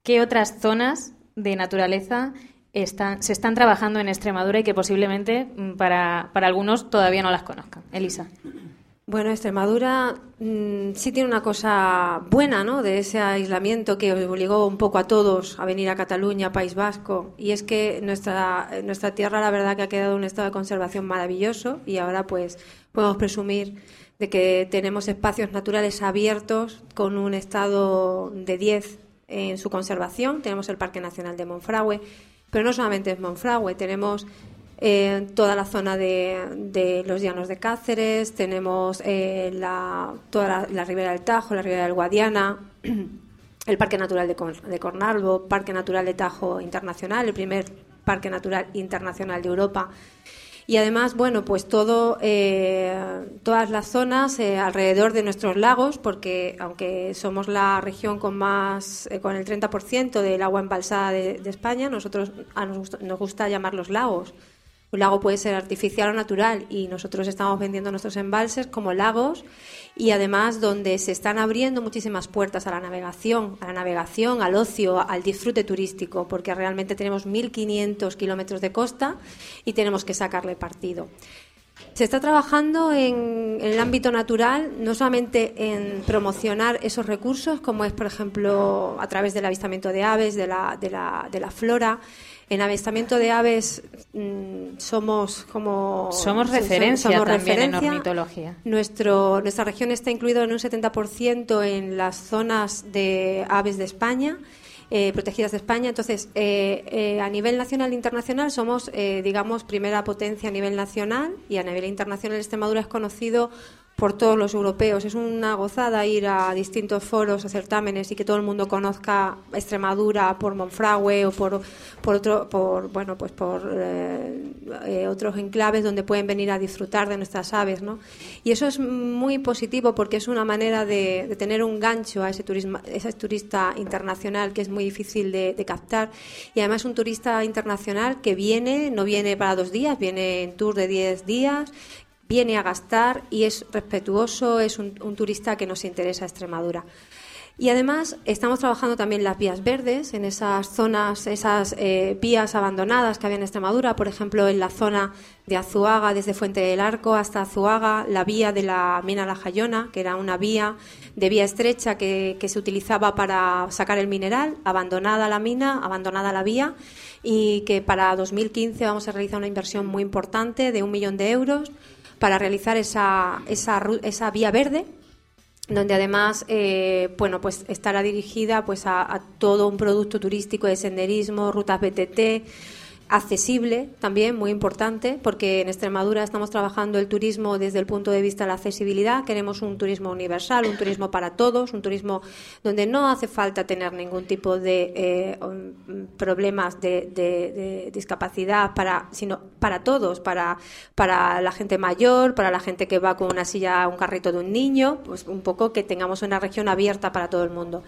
S2: ¿Qué otras zonas de naturaleza están, se están trabajando en Extremadura y que posiblemente mm, para, para algunos todavía no las conozcan? Elisa.
S3: Bueno, Extremadura mm, sí tiene una cosa buena, ¿no? De ese aislamiento que obligó un poco a todos a venir a Cataluña, País Vasco, y es que nuestra nuestra tierra, la verdad, que ha quedado un estado de conservación maravilloso y ahora, pues, podemos presumir de que tenemos espacios naturales abiertos con un estado de 10 en su conservación. Tenemos el Parque Nacional de Monfragüe, pero no solamente es Monfragüe, tenemos eh, toda la zona de, de los llanos de Cáceres, tenemos eh, la, toda la, ribera del Tajo, la ribera del Guadiana, [clears throat] el Parque Natural de, de Cornalvo, Parque Natural de Tajo Internacional, el primer Parque Natural Internacional de Europa. Y además, bueno, pues todo, eh, todas las zonas eh, alrededor de nuestros lagos, porque aunque somos la región con más, eh, con el 30% del agua embalsada de, España, nosotros a nos, gusta, nos gusta llamarlos lagos. Un lago puede ser artificial o natural y nosotros estamos vendiendo nuestros embalses como lagos y además donde se están abriendo muchísimas puertas a la navegación, a la navegación, al ocio, al disfrute turístico, porque realmente tenemos 1.500 kilómetros de costa y tenemos que sacarle partido. Se está trabajando en, el ámbito natural, no solamente en promocionar esos recursos, como es, por ejemplo, a través del avistamiento de aves, de la, de la, de la flora. En avistamiento de aves mm, somos como...
S2: Somos
S3: so-
S2: referencia
S3: somos
S2: también en ornitología.
S3: Nuestro, nuestra región está incluida en un 70% en las zonas de aves de España, eh, protegidas de España. Entonces, eh, eh, a nivel nacional e internacional somos, eh, digamos, primera potencia a nivel nacional y a nivel internacional Extremadura es conocido por todos los europeos. Es una gozada ir a distintos foros, a certámenes y que todo el mundo conozca Extremadura por Monfragüe o por, por otro, por bueno, pues por eh, eh, otros enclaves donde pueden venir a disfrutar de nuestras aves, ¿no? Y eso es muy positivo porque es una manera de, tener un gancho a ese turismo, ese turista internacional que es muy difícil de, captar y además un turista internacional que viene, no viene para dos días, viene en tour de 10 días viene a gastar y es respetuoso, es un, turista que nos interesa Extremadura. Y además estamos trabajando también las vías verdes en esas zonas, esas eh, vías abandonadas que había en Extremadura, por ejemplo en la zona de Azuaga, desde Fuente del Arco hasta Azuaga, la vía de la mina La Jayona, que era una vía de vía estrecha que se utilizaba para sacar el mineral, abandonada la mina, abandonada la vía, y que para 2015 vamos a realizar una inversión muy importante de un millón de euros para realizar esa, esa, esa vía verde donde además eh, bueno pues estará dirigida pues a, a todo un producto turístico de senderismo rutas BTT accesible también muy importante porque en Extremadura estamos trabajando el turismo desde el punto de vista de la accesibilidad. Queremos un turismo universal un turismo para todos un turismo donde no hace falta tener ningún tipo de eh, um, problemas de, discapacidad para sino para todos para para la gente mayor para la gente que va con una silla un carrito de un niño pues un poco que tengamos una región abierta para todo el mundo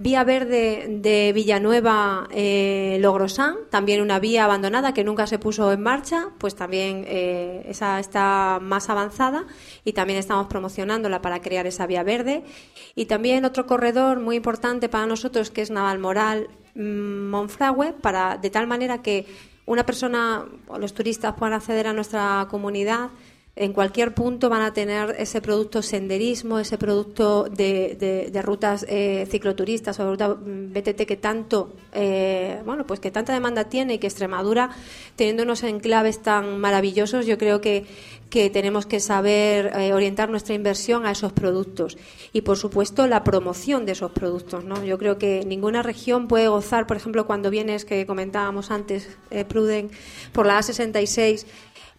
S3: Vía Verde de Villanueva eh, Logrosán, también una vía abandonada que nunca se puso en marcha, pues también eh, esa está más avanzada y también estamos promocionándola para crear esa vía verde. Y también otro corredor muy importante para nosotros que es Navalmoral mm, Monfragüe, para, de tal manera que una persona o los turistas puedan acceder a nuestra comunidad en cualquier punto van a tener ese producto senderismo, ese producto de, de- rutas eh, cicloturistas o ruta mm, BTT que tanto, eh, bueno, pues que tanta demanda tiene y que Extremadura, teniendo unos enclaves tan maravillosos, yo creo que, que tenemos que saber eh, orientar nuestra inversión a esos productos y, por supuesto, la promoción de esos productos. ¿no? Yo creo que ninguna región puede gozar, por ejemplo, cuando vienes, que comentábamos antes, eh, Pruden, por la A66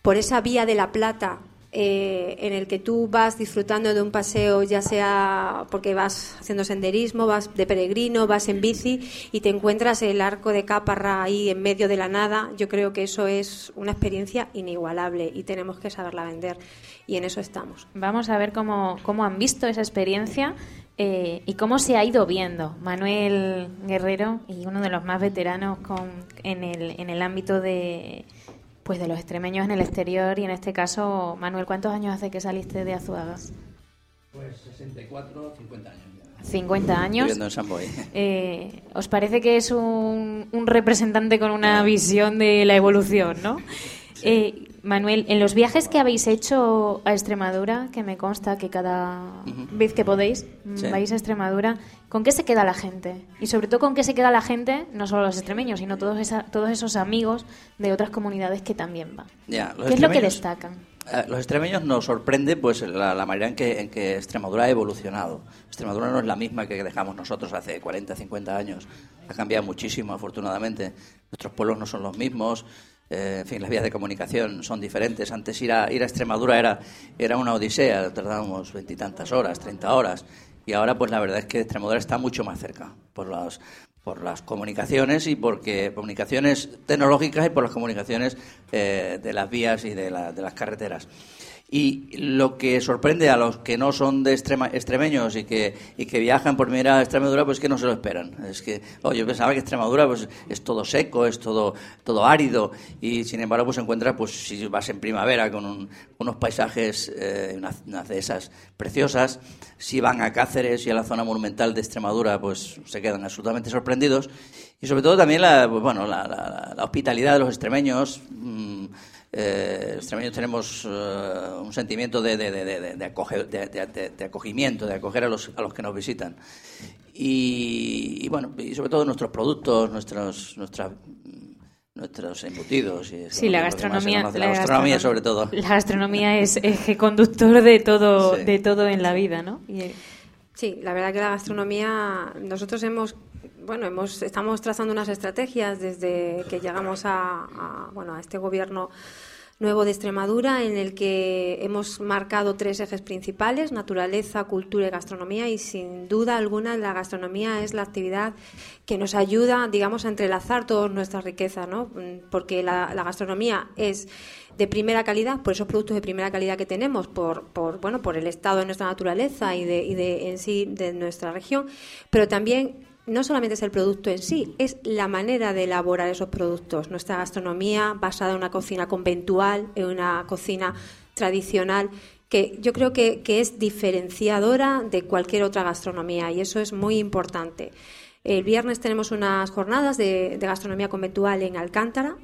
S3: por esa vía de la Plata eh, en el que tú vas disfrutando de un paseo, ya sea porque vas haciendo senderismo, vas de peregrino, vas en bici y te encuentras el arco de Caparra ahí en medio de la nada, yo creo que eso es una experiencia inigualable y tenemos que saberla vender y en eso estamos.
S2: Vamos a ver cómo, cómo han visto esa experiencia eh, y cómo se ha ido viendo. Manuel Guerrero, y uno de los más veteranos con, en, el, en el ámbito de, pues de los extremeños en el exterior, y en este caso, Manuel, ¿cuántos años hace que saliste de Azuaga?
S7: Pues 64, 50 años.
S2: 50 años.
S7: Viviendo en San Boy.
S2: Eh, ¿Os parece que es un, un representante con una visión de la evolución, no? Eh, Manuel, en los viajes que habéis hecho a Extremadura, que me consta que cada vez que podéis mm,
S7: Sí.
S2: vais a Extremadura, ¿con qué se queda la gente? Y sobre todo, ¿con qué se queda la gente, no solo los extremeños, sino todos, esa- todos esos amigos de otras comunidades que también van?
S7: Ya,
S2: ¿Qué es lo que destacan?
S7: Eh, Los extremeños nos sorprende pues la, la manera en que, en que Extremadura ha evolucionado. Extremadura no es la misma que dejamos nosotros hace 40, 50 años. Ha cambiado muchísimo, afortunadamente. Nuestros pueblos no son los mismos. Eh, en fin, las vías de comunicación son diferentes. Antes ir a, ir a Extremadura era, era una odisea, tardábamos veintitantas horas, 30 horas. Y ahora, pues la verdad es que Extremadura está mucho más cerca por las, por las comunicaciones y porque comunicaciones tecnológicas y por las comunicaciones eh, de las vías y de, la- de las carreteras. Y lo que sorprende a los que no son de extrema, extremeños y que, y que viajan por primera a Extremadura, pues que no se lo esperan. Es que, oh, yo pensaba que Extremadura pues, es todo seco, es todo, todo árido, y sin embargo, pues encuentras, pues si vas en primavera con un- unos paisajes, eh, unas, unas dehesas preciosas, si van a Cáceres y a la zona monumental de Extremadura, pues se quedan absolutamente sorprendidos. Y sobre todo también la, pues, bueno, la hospitalidad de los extremeños. mm, eh, los extremeños tenemos eh, un sentimiento de, de, de, de- de acoge- de- de- de- de acogimiento, de acoger a los, a los que nos visitan. Y, y, bueno, y sobre todo nuestros productos, nuestros, nuestras, nuestros embutidos. Y
S2: Sí, la gastronomía.
S7: la gastronomía
S2: gastronom-
S7: sobre todo.
S2: La gastronomía es eje conductor de todo,
S7: Sí.
S2: de todo en la vida, ¿no? Y-
S3: Sí, la verdad que la gastronomía, nosotros hemos, bueno, hemos, estamos trazando unas estrategias desde que llegamos a, bueno, a este gobierno nuevo de Extremadura, en el que hemos marcado tres ejes principales, naturaleza, cultura y gastronomía, y sin duda alguna la gastronomía es la actividad que nos ayuda, digamos, a entrelazar todas nuestras riquezas, ¿no? Porque la, la gastronomía es de primera calidad, por esos productos de primera calidad que tenemos, por, por bueno, por el estado de nuestra naturaleza y de, y de en sí de nuestra región, pero también no solamente es el producto en sí, es la manera de elaborar esos productos. Nuestra gastronomía basada en una cocina conventual, en una cocina tradicional, que yo creo que, es diferenciadora de cualquier otra gastronomía y eso es muy importante. El viernes tenemos unas jornadas de, de gastronomía conventual en Alcántara.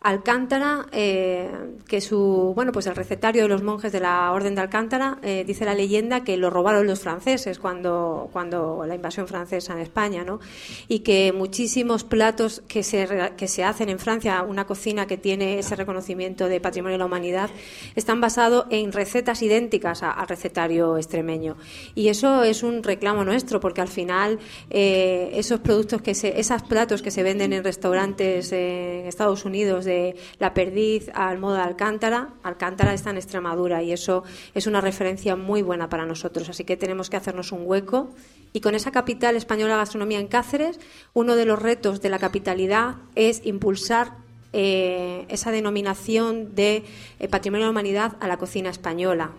S3: Alcántara, eh, que su, bueno, pues el recetario de los monjes de la Orden de Alcántara, eh, dice la leyenda que lo robaron los franceses cuando, cuando la invasión francesa en España, ¿no? Y que muchísimos platos que se, que se hacen en Francia, una cocina que tiene ese reconocimiento de patrimonio de la humanidad, están basados en recetas idénticas al recetario extremeño. Y eso es un reclamo nuestro, porque al final eh, esos productos que se, esos platos que se venden en restaurantes en Estados Unidos de la perdiz al modo de Alcántara, Alcántara está en Extremadura y eso es una referencia muy buena para nosotros. Así que tenemos que hacernos un hueco. Y con esa capital española de gastronomía en Cáceres, uno de los retos de la capitalidad es impulsar eh, esa denominación de eh, patrimonio de la humanidad a la cocina española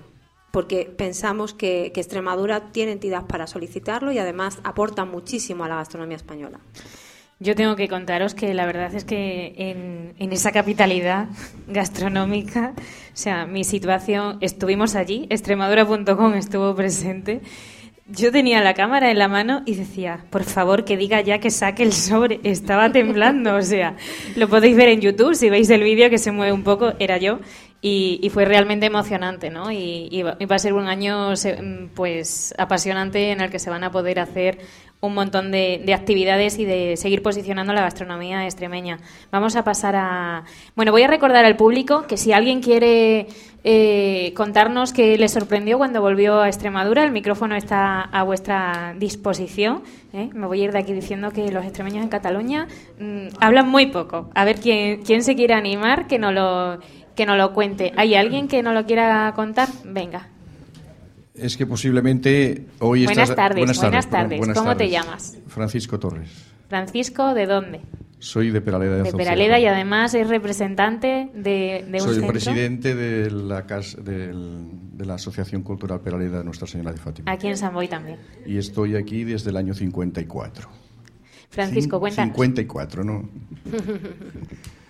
S3: porque pensamos que, que Extremadura tiene entidad para solicitarlo y además aporta muchísimo a la gastronomía española.
S2: Yo tengo que contaros que la verdad es que en, en esa capitalidad [laughs] gastronómica, o sea, mi situación, estuvimos allí, extremadura.com estuvo presente. Yo tenía la cámara en la mano y decía, por favor, que diga ya que saque el sobre. [laughs] Estaba temblando, o sea, lo podéis ver en YouTube, si veis el vídeo que se mueve un poco, era yo. Y, y fue realmente emocionante, ¿no? Y, va, a ser un año, mm, pues, apasionante en el que se van a poder hacer un montón de, de actividades y de seguir posicionando la gastronomía extremeña. Vamos a pasar a... Bueno, voy a recordar al público que si alguien quiere eh, contarnos qué le sorprendió cuando volvió a Extremadura, el micrófono está a vuestra disposición. ¿eh? Me voy a ir de aquí diciendo que los extremeños en Cataluña mm, hablan muy poco. A ver quién, quién se quiere animar que no lo que no lo cuente. ¿Hay alguien que no lo quiera contar? Venga.
S10: Es que posiblemente hoy
S2: Buenas
S10: estás...
S2: tardes, buenas
S10: perdón,
S2: tardes.
S10: buenas
S2: ¿Cómo te
S10: tardes.
S2: llama?
S10: Francisco Torres.
S2: Francisco, ¿de dónde?
S10: Soy de Peraleda de,
S2: De. Peraleda y además es representante de, de un
S10: Soy
S2: centro.
S10: presidente de la, de la Asociación Cultural Peraleda de Nuestra Señora de Fátima.
S2: Aquí en San Boy también.
S10: Y estoy aquí desde el año 54.
S2: Francisco, cuéntanos.
S10: 54, ¿no? [laughs]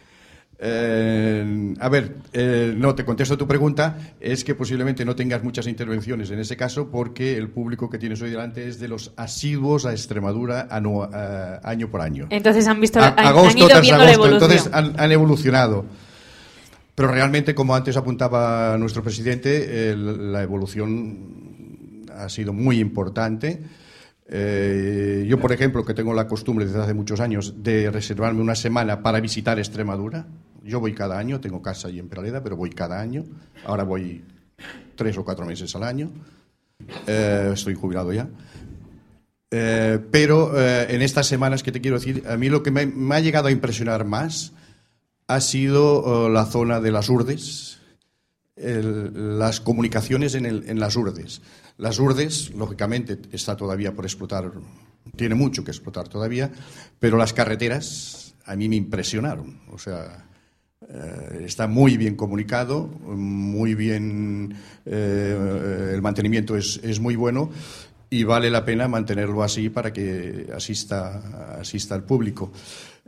S10: Eh, a ver, eh, no, te contesto tu pregunta. Es que posiblemente no tengas muchas intervenciones en ese caso porque el público que tienes hoy delante es de los asiduos a Extremadura eh, año por año.
S2: Entonces han visto,
S10: A-
S2: han, han
S10: agosto
S2: ido
S10: tras
S2: viendo
S10: agosto,
S2: la evolución.
S10: entonces han, han evolucionado. Pero realmente, como antes apuntaba nuestro presidente, la evolución ha sido muy importante. Eh, yo, por ejemplo, que tengo la costumbre desde hace muchos años de reservarme una semana para visitar Extremadura. Yo voy cada año, tengo casa allí en Peraleda, pero voy cada año. Ahora voy tres o cuatro meses al año. Eh, estoy jubilado ya. Eh, pero eh, en estas semanas que te quiero decir, a mí lo que me, ha llegado a impresionar más ha sido eh, la zona de las Urdes, las comunicaciones en, el- en las Urdes. Las Urdes, lógicamente, está todavía por explotar, tiene mucho que explotar todavía, pero las carreteras a mí me impresionaron. O sea, eh, está muy bien comunicado, muy bien, eh, el mantenimiento es, es muy bueno y vale la pena mantenerlo así para que asista, asista al público.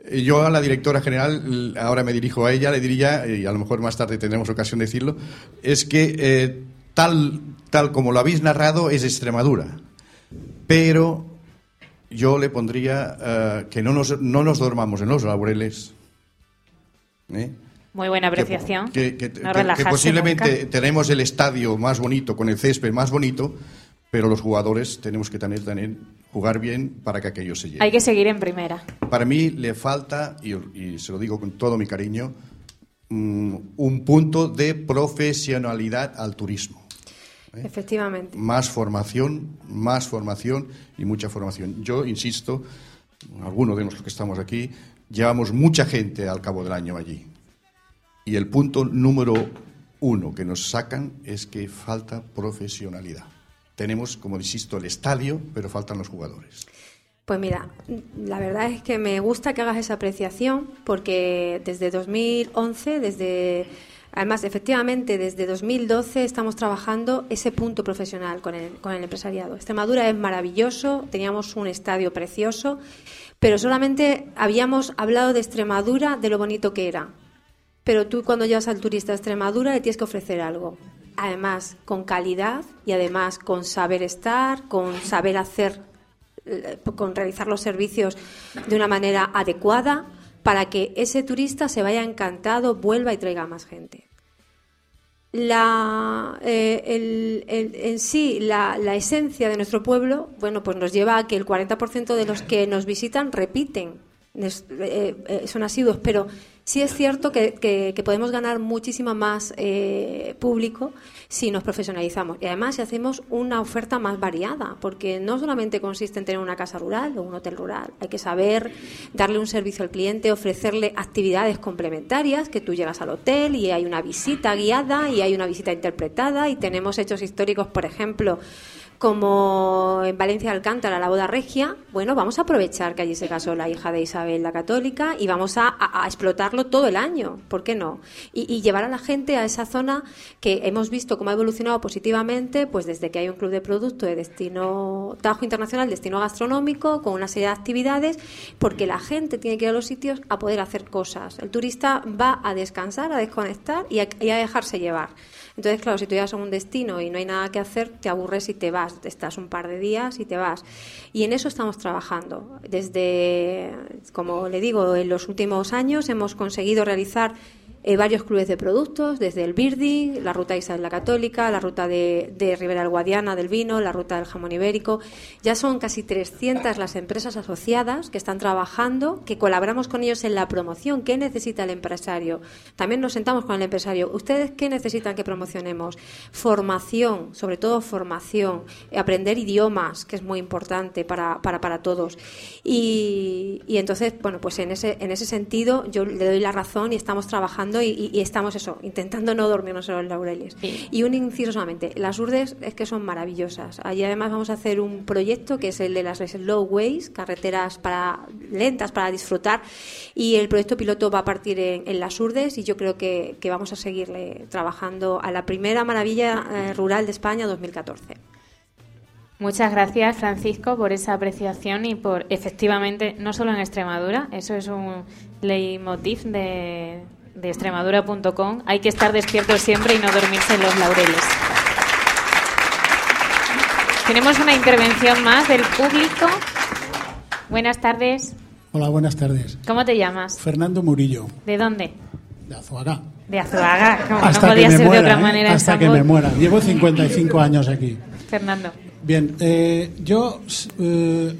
S10: Eh, Yo a la directora general, ahora me dirijo a ella, le diría, y a lo mejor más tarde tendremos ocasión de decirlo, es que tal, tal como lo habéis narrado es Extremadura, pero yo le pondría que no nos, no nos dormamos en los laureles.
S2: Muy buena apreciación.
S10: Que, que-
S2: No
S10: que- que
S2: relajarse
S10: posiblemente
S2: nunca.
S10: tenemos el estadio más bonito, con el césped más bonito, pero los jugadores tenemos que tener, también jugar bien para que aquello se lleve.
S2: Hay que seguir en primera.
S10: Para mí le falta, y, y se lo digo con todo mi cariño, mm, un punto de profesionalidad al turismo.
S3: Efectivamente.
S10: Más formación, más formación y mucha formación. Yo insisto, algunos de los que estamos aquí, llevamos mucha gente al cabo del año allí. Y el punto número uno que nos sacan es que falta profesionalidad. Tenemos, como insisto, el estadio, pero faltan los jugadores.
S3: Pues mira, la verdad es que me gusta que hagas esa apreciación porque desde 2011, desde además efectivamente desde 2012 estamos trabajando ese punto profesional con el, con el empresariado. Extremadura es maravilloso, teníamos un estadio precioso, pero solamente habíamos hablado de Extremadura, de lo bonito que era. Pero tú cuando llevas al turista a Extremadura le tienes que ofrecer algo. Además, con calidad y además con saber estar, con saber hacer, eh, con realizar los servicios de una manera adecuada para que ese turista se vaya encantado, vuelva y traiga más gente. La, eh, en sí, la, esencia de nuestro pueblo, bueno, pues nos lleva a que el 40% de los que nos visitan repiten, eh, son asiduos, pero sí es cierto que, que- podemos ganar muchísimo más eh, público si nos profesionalizamos. Y además si hacemos una oferta más variada, porque no solamente consiste en tener una casa rural o un hotel rural, hay que saber darle un servicio al cliente, ofrecerle actividades complementarias, que tú llegas al hotel y hay una visita guiada y hay una visita interpretada y tenemos hechos históricos, por ejemplo, como en Valencia Alcántara, la boda regia, bueno, vamos a aprovechar que allí se casó la hija de Isabel la Católica y vamos a explotarlo todo el año, ¿por qué no? Y, y llevar a la gente a esa zona que hemos visto cómo ha evolucionado positivamente, pues desde que hay un club de producto de destino Tajo Internacional, destino gastronómico, con una serie de actividades, porque la gente tiene que ir a los sitios a poder hacer cosas. El turista va a descansar, a desconectar y a, y a dejarse llevar. Entonces, claro, si tú llegas a un destino y no hay nada que hacer, te aburres y te vas, estás un par de días y te vas. Y en eso estamos trabajando. Desde, como le digo, en los últimos años hemos conseguido realizar eh, varios clubes de productos, desde el Birdi, la ruta Isabel la Católica, la ruta de, de Ribera del Guadiana del vino, la ruta del jamón ibérico. Ya son casi 300 las empresas asociadas que están trabajando, que colaboramos con ellos en la promoción. ¿Qué necesita el empresario? También nos sentamos con el empresario. ¿Ustedes qué necesitan que promocionemos? Formación, sobre todo formación, aprender idiomas, que es muy importante para, para, para todos. Y, y entonces, bueno, pues en ese, en ese sentido yo le doy la razón y estamos trabajando y, y- y estamos eso, intentando no dormirnos en los laureles. Y un inciso solamente, las urdes es que son maravillosas. Allí además vamos a hacer un proyecto que es el de las slow ways, carreteras para lentas para disfrutar y el proyecto piloto va a partir en, en las urdes y yo creo que, que vamos a seguirle trabajando a la primera maravilla eh, rural de España 2014.
S2: Muchas gracias, Francisco, por esa apreciación y por, efectivamente, no solo en Extremadura, eso es un leitmotiv de, de extremadura.com, hay que estar despiertos siempre y no dormirse en los laureles. Tenemos una intervención más del público. Buenas tardes.
S11: Hola, buenas tardes.
S2: ¿Cómo te llamas?
S11: Fernando Murillo,
S2: ¿De dónde?
S11: de Azuaga.
S2: De Azuaga, como
S11: hasta
S2: no
S11: que
S2: podía
S11: me
S2: ser
S11: muera,
S2: de otra
S11: ¿eh?
S2: manera.
S11: Hasta que me muera. Llevo 55 años aquí.
S2: Fernando.
S11: Bien, eh, yo, eh,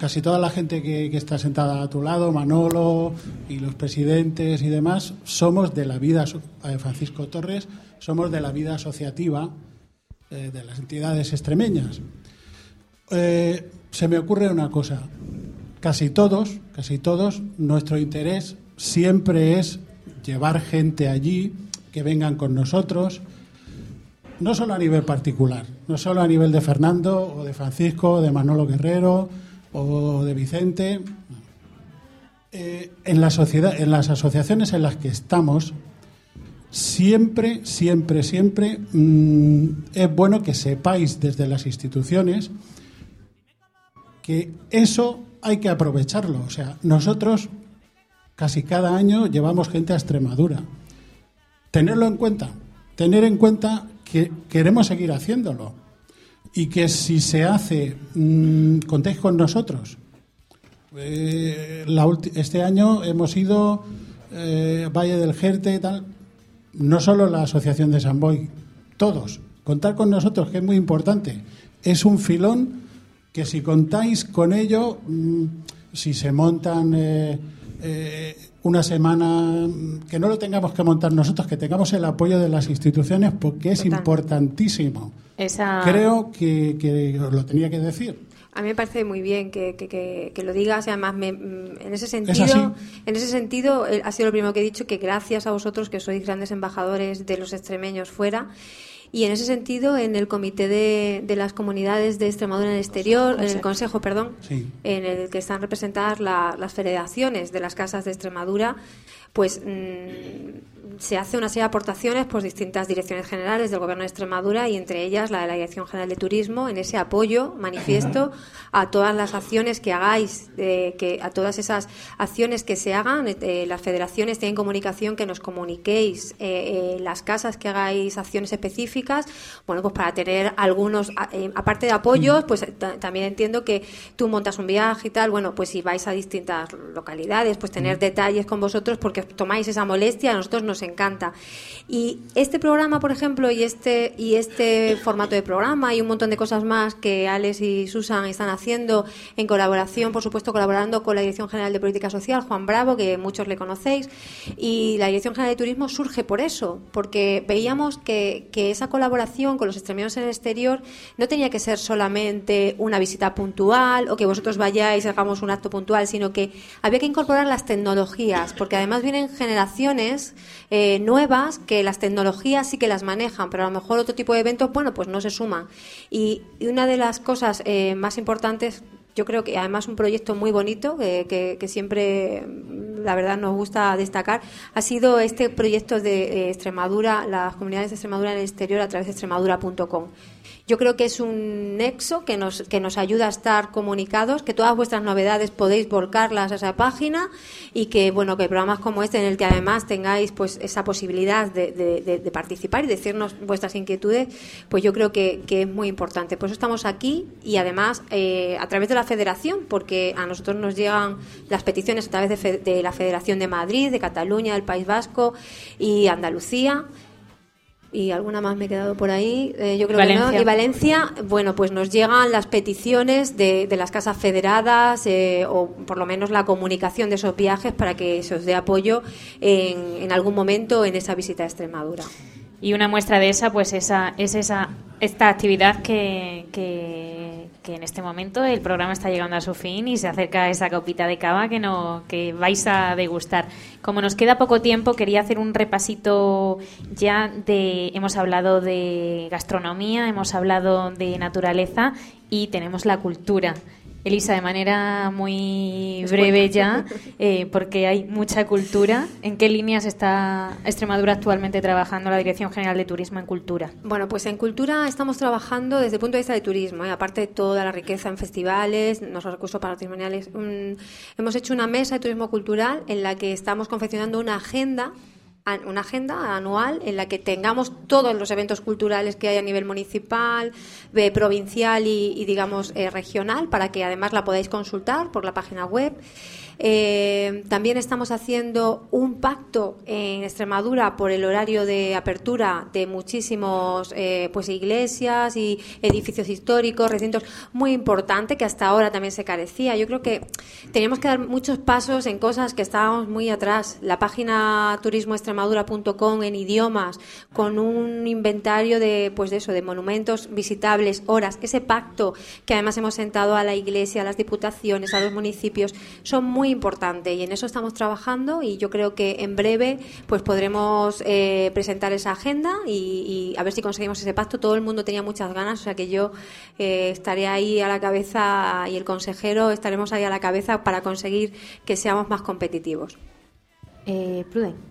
S11: casi toda la gente que, está sentada a tu lado, Manolo y los presidentes y demás, somos de la vida, eh, Francisco Torres, somos de la vida asociativa eh, de las entidades extremeñas. Eh, se me ocurre una cosa, casi todos, casi todos, nuestro interés siempre es llevar gente allí, que vengan con nosotros, no solo a nivel particular, no solo a nivel de Fernando o de Francisco, o de Manolo Guerrero o de Vicente. Eh, en la sociedad, en las asociaciones en las que estamos, siempre, siempre, siempre mm, es bueno que sepáis desde las instituciones que eso hay que aprovecharlo. O sea, nosotros casi cada año llevamos gente a Extremadura. Tenerlo en cuenta, tener en cuenta que queremos seguir haciéndolo y que si se hace, mm, contéis con nosotros. Eh, la este año hemos ido eh, Valle del Jerte tal, no solo la Asociación de San Boy, todos. Contar con nosotros, que es muy importante. Es un filón que si contáis con ello, mm, si se montan eh, eh, una semana, que no lo tengamos que montar nosotros, que tengamos el apoyo de las instituciones, porque es
S3: Total.
S11: importantísimo.
S2: Esa...
S11: Creo que, que os lo tenía que decir.
S3: A mí me parece muy bien que, que- que- que lo digas y además me- mm, en ese sentido, en ese sentido eh, ha sido lo primero que he dicho que gracias a vosotros que sois grandes embajadores de los extremeños fuera y en ese sentido en el comité de, de las comunidades de Extremadura en el exterior, en el consejo, perdón,
S11: Sí.
S3: en el que están representadas la- las federaciones de las casas de Extremadura, pues mm, se hace una serie de aportaciones por distintas direcciones generales del Gobierno de Extremadura y entre ellas la de la Dirección General de Turismo en ese apoyo manifiesto a todas las acciones que hagáis, eh, que a todas esas acciones que se hagan. eh, las federaciones tienen comunicación que nos comuniquéis eh, eh, las casas que hagáis acciones específicas, bueno, pues para tener algunos, eh, aparte de apoyos, pues ta- también entiendo que tú montas un viaje y tal, bueno, pues si vais a distintas localidades, pues tener detalles con vosotros porque tomáis esa molestia, nosotros nos encanta. Y este programa, por ejemplo, y este, y este formato de programa y un montón de cosas más que Alex y Susan están haciendo en colaboración, por supuesto, colaborando con la Dirección General de Política Social, Juan Bravo, que muchos le conocéis, y la Dirección General de Turismo surge por eso, porque veíamos que, que esa colaboración con los extremeños en el exterior no tenía que ser solamente una visita puntual o que vosotros vayáis y hagamos un acto puntual, sino que había que incorporar las tecnologías, porque además vienen generaciones eh, nuevas que las tecnologías sí que las manejan, pero a lo mejor otro tipo de eventos, bueno, pues no se suman. Y, una de las cosas eh, más importantes yo creo que además un proyecto muy bonito que, que siempre mm, la verdad nos gusta destacar ha sido este proyecto de Extremadura, las comunidades de Extremadura en el exterior a través de extremadura.com. Yo creo que es un nexo que nos, que nos ayuda a estar comunicados, que todas vuestras novedades podéis volcarlas a esa página y que, bueno, que programas como este en el que además tengáis pues esa posibilidad de, de- participar y decirnos vuestras inquietudes, pues yo creo que, que es muy importante. Por eso estamos aquí y además eh, a través de la federación, porque a nosotros nos llegan las peticiones a través de, fe- de la Federación de Madrid, de Cataluña, del País Vasco y Andalucía. Y alguna más me he quedado por ahí, eh, yo creo que
S2: Valencia.
S3: no. Y Valencia, bueno, pues nos llegan las peticiones de, de las casas federadas eh, o por lo menos la comunicación de esos viajes para que se os dé apoyo en, en algún momento en esa visita a Extremadura.
S2: Y una muestra de esa, pues esa, es esa, esta actividad que, que, que en este momento el programa está llegando a su fin y se acerca esa copita de cava que, no, que vais a degustar. Como nos queda poco tiempo, quería hacer un repasito ya de... Hemos hablado de gastronomía, hemos hablado de naturaleza y tenemos la cultura. Elisa, de manera muy breve ya, [laughs] eh, porque hay mucha cultura. ¿En qué líneas está Extremadura actualmente trabajando la Dirección General de Turismo en Cultura?
S3: Bueno, pues en cultura estamos trabajando desde el punto de vista de turismo, ¿eh? aparte de toda la riqueza en festivales, nuestros recursos patrimoniales. mm, hemos hecho una mesa de turismo cultural en la que estamos confeccionando una agenda una agenda anual en la que tengamos todos los eventos culturales que hay a nivel municipal, eh, provincial y, y, digamos eh, regional para que además la podáis consultar por la página web. Eh, también estamos haciendo un pacto en Extremadura por el horario de apertura de muchísimos eh, pues iglesias y edificios históricos, recintos muy importante que hasta ahora también se carecía. Yo creo que teníamos que dar muchos pasos en cosas que estábamos muy atrás. La página turismoextremadura.com en idiomas con un inventario de pues de eso de monumentos visitables, horas, ese pacto que además hemos sentado a la iglesia, a las diputaciones, a los municipios, son muy importante y en eso estamos trabajando y yo creo que en breve pues podremos eh, presentar esa agenda y, a ver si conseguimos ese pacto. Todo el mundo tenía muchas ganas, o sea que yo eh, estaré ahí a la cabeza y el consejero estaremos ahí a la cabeza para conseguir que seamos más competitivos.
S2: Eh, Pruden.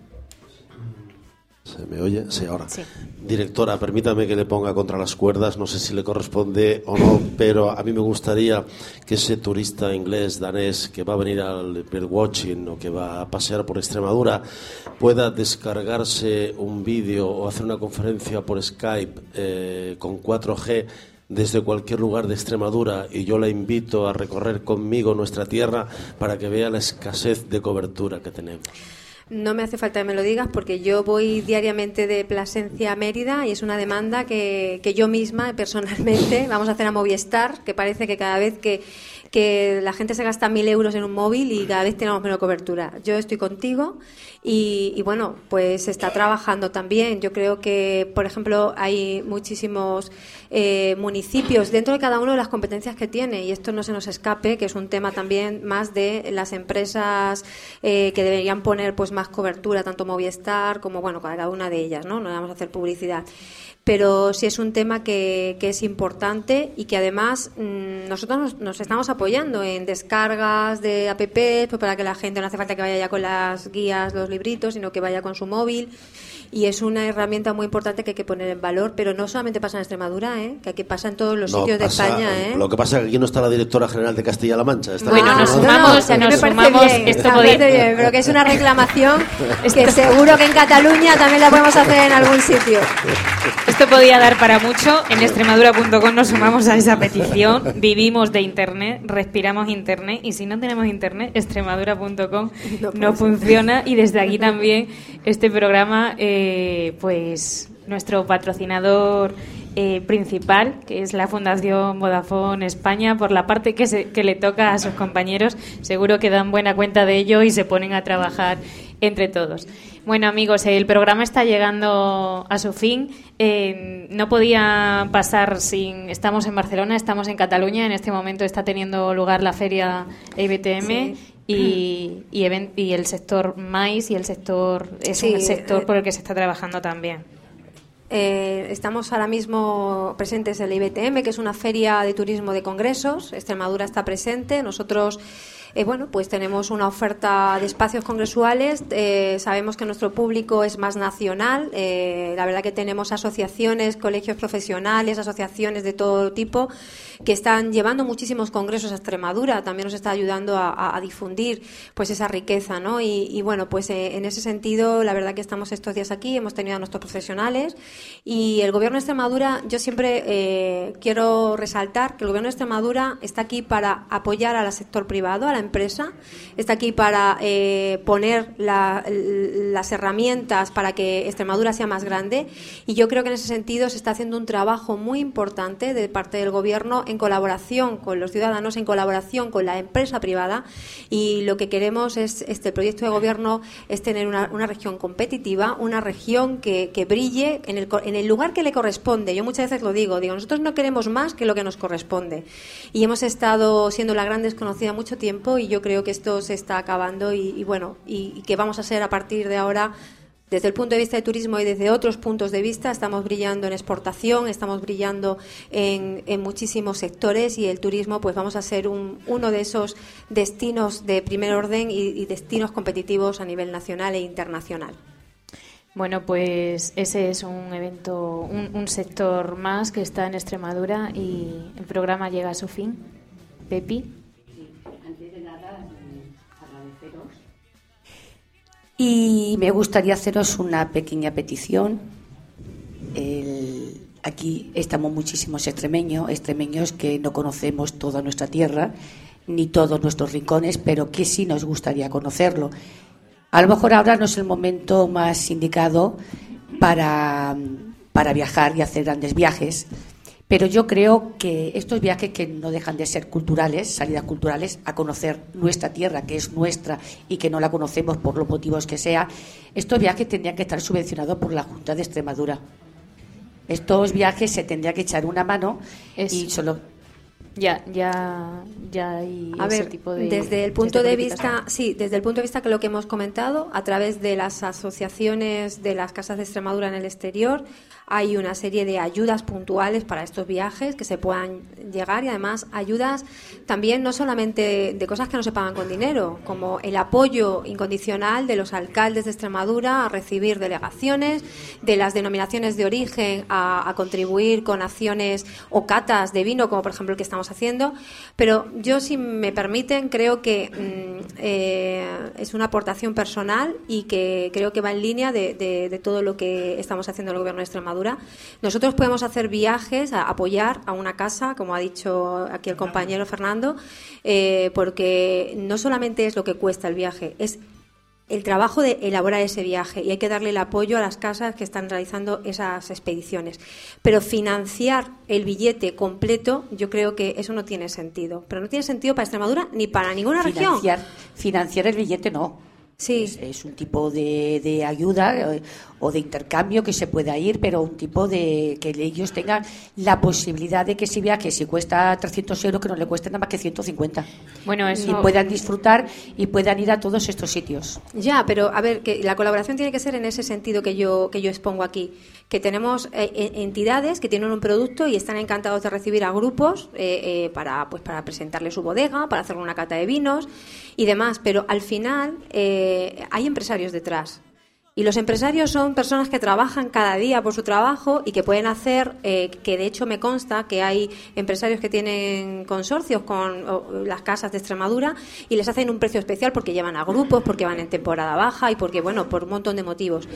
S9: ¿Se me oye? Sí, ahora. Directora, permítame que le ponga contra las cuerdas, no sé si le corresponde o no, pero a mí me gustaría que ese turista inglés, danés, que va a venir al birdwatching o que va a pasear por Extremadura, pueda descargarse un vídeo o hacer una conferencia por Skype eh, con 4G desde cualquier lugar de Extremadura y yo la invito a recorrer conmigo nuestra tierra para que vea la escasez de cobertura que tenemos.
S3: No me hace falta que me lo digas porque yo voy diariamente de Plasencia a Mérida y es una demanda que, que yo misma personalmente [laughs] vamos a hacer a Movistar, que parece que cada vez que que la gente se gasta mil euros en un móvil y cada vez tenemos menos cobertura. Yo estoy contigo y, bueno, pues se está trabajando también. Yo creo que, por ejemplo, hay muchísimos eh, municipios dentro de cada uno de las competencias que tiene y esto no se nos escape, que es un tema también más de las empresas eh, que deberían poner pues más cobertura, tanto Movistar como bueno cada una de ellas, ¿no? No vamos a hacer publicidad pero sí es un tema que, que es importante y que además mm, nosotros nos, estamos apoyando en descargas de app pues para que la gente no hace falta que vaya ya con las guías, los libritos, sino que vaya con su móvil y es una herramienta muy importante que hay que poner en valor, pero no solamente pasa en Extremadura, ¿eh? que aquí pasa en todos los sitios de España. ¿eh?
S9: Lo que pasa es que aquí no está la directora general de Castilla-La Mancha.
S2: bueno, nos sumamos, no, nos sumamos bien, esto podía...
S3: bien, pero que es una reclamación [laughs] que seguro que en Cataluña también la podemos hacer en algún sitio.
S2: Esto podía dar para mucho. En extremadura.com nos sumamos a esa petición. Vivimos de Internet, respiramos Internet y si no tenemos Internet, extremadura.com no, funciona y desde aquí también este programa... Eh, eh, pues nuestro patrocinador eh, principal, que es la Fundación Vodafone España, por la parte que, se, que le toca a sus compañeros, seguro que dan buena cuenta de ello y se ponen a trabajar entre todos. Bueno, amigos, el programa está llegando a su fin. Eh, no podía pasar sin. Estamos en Barcelona, estamos en Cataluña. En este momento está teniendo lugar la feria IBTM y, y, el sector maíz y el sector es un sector eh, por el que se está trabajando también.
S3: Eh, estamos ahora mismo presentes en la IBTM, que es una feria de turismo de congresos. Extremadura está presente. Nosotros eh, bueno, pues tenemos una oferta de espacios congresuales. Eh, sabemos que nuestro público es más nacional. Eh, la verdad que tenemos asociaciones, colegios profesionales, asociaciones de todo tipo que están llevando muchísimos congresos a Extremadura. También nos está ayudando a, difundir pues esa riqueza, ¿no? Y, bueno, pues en ese sentido, la verdad que estamos estos días aquí, hemos tenido a nuestros profesionales y el Gobierno de Extremadura, yo siempre quiero resaltar que el Gobierno de Extremadura está aquí para apoyar al sector privado, a la empresa, está aquí para eh, poner las herramientas para que Extremadura sea más grande. Y yo creo que en ese sentido se está haciendo un trabajo muy importante de parte del Gobierno en colaboración con los ciudadanos, en colaboración con la empresa privada. Y lo que queremos es, este proyecto de Gobierno es tener una, región competitiva, una región que, brille en el, en el lugar que le corresponde. Yo muchas veces lo digo, digo, nosotros no queremos más que lo que nos corresponde y hemos estado siendo la gran desconocida mucho tiempo y yo creo que esto se está acabando y, bueno, y, que vamos a ser a partir de ahora desde el punto de vista de turismo y desde otros puntos de vista, estamos brillando en exportación, estamos brillando en, muchísimos sectores y el turismo, pues vamos a ser uno de esos destinos de primer orden y, destinos competitivos a nivel nacional e internacional.
S2: Bueno, pues ese es un evento, un, un sector más que está en Extremadura y el programa llega a su fin. Pepi.
S5: Y me gustaría haceros una pequeña petición. aquí estamos muchísimos extremeños, extremeños que no conocemos toda nuestra tierra ni todos nuestros rincones, pero que sí nos gustaría conocerlo. A lo mejor ahora no es el momento más indicado para, para viajar y hacer grandes viajes, pero yo creo que estos viajes que no dejan de ser culturales, salidas culturales, a conocer nuestra tierra, que es nuestra y que no la conocemos por los motivos que sea, estos viajes tendrían que estar subvencionados por la Junta de Extremadura. Estos viajes se tendría que echar una mano y solo
S2: ya, ya, ya hay
S3: A
S2: ese
S3: ver,
S2: tipo de.
S3: desde el punto de
S2: políticas.
S3: vista, sí, desde el punto de vista que lo que hemos comentado, a través de las asociaciones de las casas de Extremadura en el exterior, hay una serie de ayudas puntuales para estos viajes que se puedan llegar y además ayudas también no solamente de cosas que no se pagan con dinero, como el apoyo incondicional de los alcaldes de Extremadura a recibir delegaciones, de las denominaciones de origen a, a contribuir con acciones o catas de vino, como por ejemplo el que estamos haciendo. Pero yo, si me permiten, creo que mm, eh, es una aportación personal y que creo que va en línea de, de- de todo lo que estamos haciendo en el Gobierno de Extremadura. Nosotros podemos hacer viajes, a apoyar a una casa, como ha dicho aquí el compañero Fernando, eh, porque no solamente es lo que cuesta el viaje, es el trabajo de elaborar ese viaje y hay que darle el apoyo a las casas que están realizando esas expediciones. Pero financiar el billete completo, yo creo que eso no tiene sentido. Pero no tiene sentido para Extremadura ni para ninguna región.
S5: financiar, financiar el billete no.
S3: Sí.
S5: Es, es un tipo de, de ayuda eh, o de intercambio que se pueda ir, pero un tipo de que ellos tengan la posibilidad de que ese viaje, si cuesta 300 euros, que no le cueste nada más que 150.
S2: Bueno, eso-
S5: Y puedan disfrutar y puedan ir a todos estos sitios.
S3: Ya, pero a ver, que la colaboración tiene que ser en ese sentido que yo, que yo expongo aquí. Que tenemos eh, entidades que tienen un producto y están encantados de recibir a grupos eh, eh, para, pues, para presentarle su bodega, para hacer una cata de vinos y demás. Pero al final eh, hay empresarios detrás. Y los empresarios son personas que trabajan cada día por su trabajo y que pueden hacer, eh, que de hecho me consta que hay empresarios que tienen consorcios con o, las casas de Extremadura y les hacen un precio especial porque llevan a grupos, porque van en temporada baja y porque, bueno, por un montón de motivos.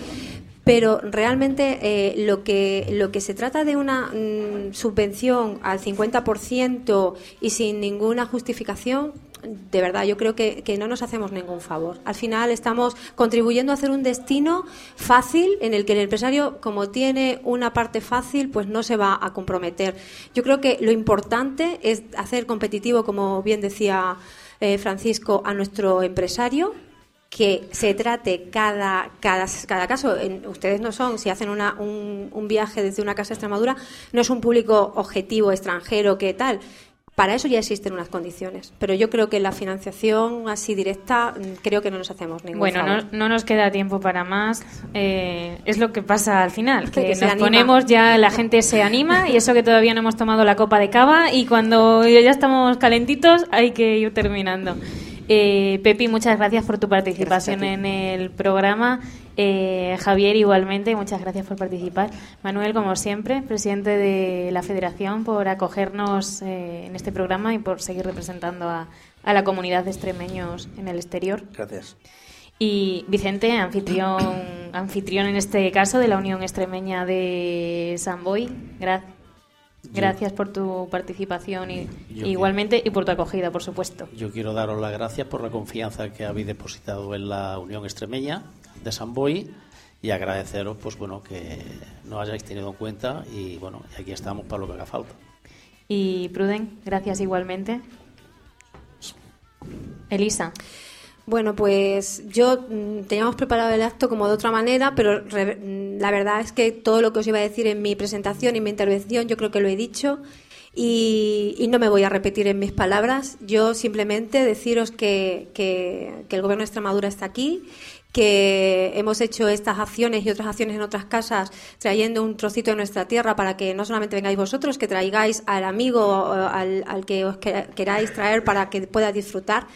S3: Pero realmente eh, lo, que, lo que se trata de una mm, subvención al 50% y sin ninguna justificación, de verdad, yo creo que, no nos hacemos ningún favor. Al final estamos contribuyendo a hacer un destino fácil en el que el empresario, como tiene una parte fácil, pues no se va a comprometer. Yo creo que lo importante es hacer competitivo, como bien decía eh, Francisco, a nuestro empresario que se trate cada, cada, cada caso, en- ustedes no son, si hacen una, un, un viaje desde una casa a Extremadura, no es un público objetivo extranjero que tal. Para eso ya existen unas condiciones. Pero yo creo que la financiación así directa, mm, creo que no nos hacemos ningún
S2: Bueno,
S3: favor.
S2: no, no nos queda tiempo para más. Eh, es lo que pasa al final, [laughs] que,
S3: Que
S2: nos
S3: anima.
S2: ponemos ya, la gente se anima y eso que todavía no hemos tomado la copa de cava y cuando ya estamos calentitos hay que ir terminando. Eh, Pepi, muchas gracias por tu participación en el programa. Eh, Javier, igualmente, muchas gracias por participar. Manuel, como siempre, presidente de la Federación, por acogernos eh, en este programa y por seguir representando a, a la comunidad de extremeños en el exterior.
S7: Gracias.
S2: Y Vicente, anfitrión, anfitrión en este caso de la Unión Extremeña de San Boy. Gra- gracias por tu participación y,
S4: Yo
S2: igualmente y por tu acogida, por supuesto.
S4: Yo quiero daros las gracias por la confianza que habéis depositado en la Unión Extremeña de San Boy y agradeceros pues bueno que nos hayáis tenido en cuenta y bueno, aquí estamos para lo que haga falta.
S2: Y Pruden, gracias igualmente. Elisa.
S3: Bueno, pues yo mm, teníamos preparado el acto como de otra manera, pero mm, la verdad es que todo lo que os iba a decir en mi presentación y mi intervención, yo creo que lo he dicho y, no me voy a repetir en mis palabras. Yo simplemente deciros que, que- que el Gobierno de Extremadura está aquí, que hemos hecho estas acciones y otras acciones en otras casas trayendo un trocito de nuestra tierra para que no solamente vengáis vosotros, que traigáis al amigo o al, al que os queráis traer para que pueda disfrutar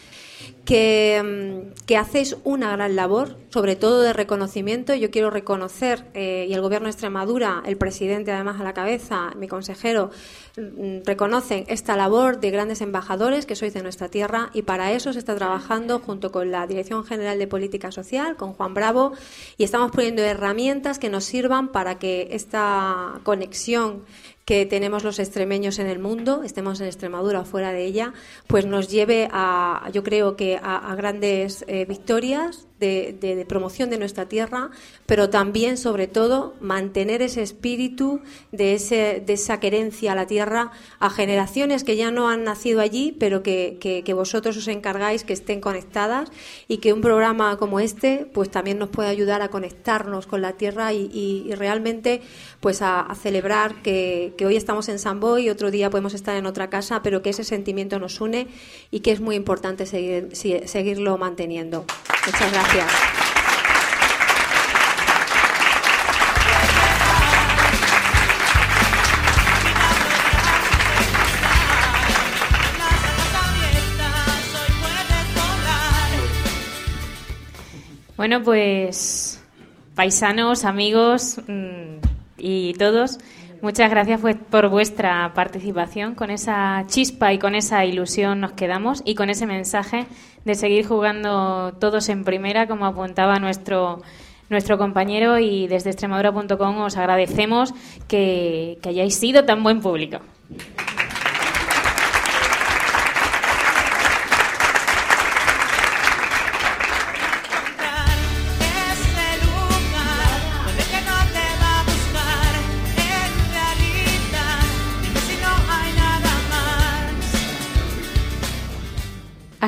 S3: que, mm, que hacéis una gran labor. Sobre todo de reconocimiento. Yo quiero reconocer, eh, y el Gobierno de Extremadura, el presidente además a la cabeza, mi consejero, mm, reconocen esta labor de grandes embajadores que sois de nuestra tierra y para eso se está trabajando junto con la Dirección General de Política Social, con Juan Bravo, y estamos poniendo herramientas que nos sirvan para que esta conexión que tenemos los extremeños en el mundo, estemos en Extremadura o fuera de ella, pues nos lleve a, yo creo que a, grandes eh, victorias de, promoción de nuestra tierra, pero también, sobre todo, mantener ese espíritu de, ese, de esa querencia a la tierra a generaciones que ya no han nacido allí, pero que, que- vosotros os encargáis que estén conectadas y que un programa como este, pues también nos puede ayudar a conectarnos con la tierra y, y- realmente, pues a, celebrar que, que hoy estamos en San Boy otro día podemos estar en otra casa, pero que ese sentimiento nos une y que es muy importante seguir, seguirlo manteniendo. Muchas gracias.
S2: Bueno, pues paisanos, amigos mm, y todos, muchas gracias por vuestra participación. Con esa chispa y con esa ilusión nos quedamos y con ese mensaje de seguir jugando todos en primera, como apuntaba nuestro nuestro compañero y desde extremadura.com os agradecemos que hayáis sido tan buen público.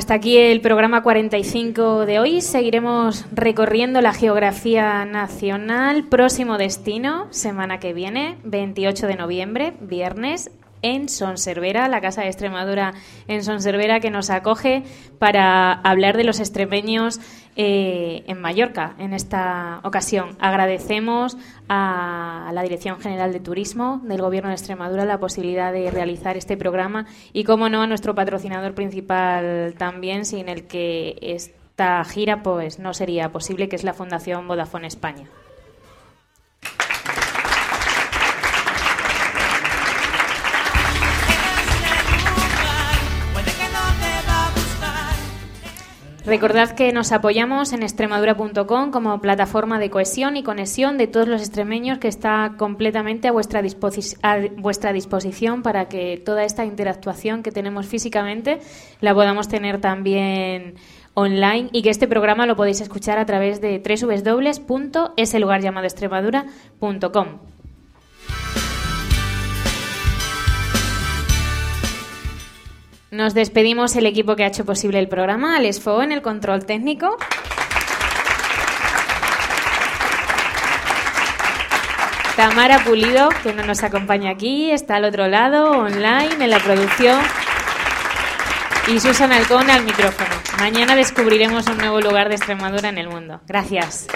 S2: Hasta aquí el programa 45 de hoy. Seguiremos recorriendo la geografía nacional. Próximo destino, semana que viene, 28 de noviembre, viernes, en Sonservera, la Casa de Extremadura en Sonservera, que nos acoge para hablar de los extremeños eh, en Mallorca en esta ocasión. Agradecemos a la Dirección General de Turismo del Gobierno de Extremadura la posibilidad de realizar este programa y, como no, a nuestro patrocinador principal también, sin el que esta gira pues no sería posible, que es la Fundación Vodafone España. Recordad que nos apoyamos en extremadura.com como plataforma de cohesión y conexión de todos los extremeños que está completamente a vuestra, a vuestra disposición para que toda esta interactuación que tenemos físicamente la podamos tener también online y que este programa lo podéis escuchar a través de www.eselugarllamadoextremadura.com. Nos despedimos el equipo que ha hecho posible el programa, Alex Fo en el control técnico. Tamara Pulido, que no nos acompaña aquí, está al otro lado, online, en la producción. Y Susan Alcón al micrófono. Mañana descubriremos un nuevo lugar de Extremadura en el mundo. Gracias.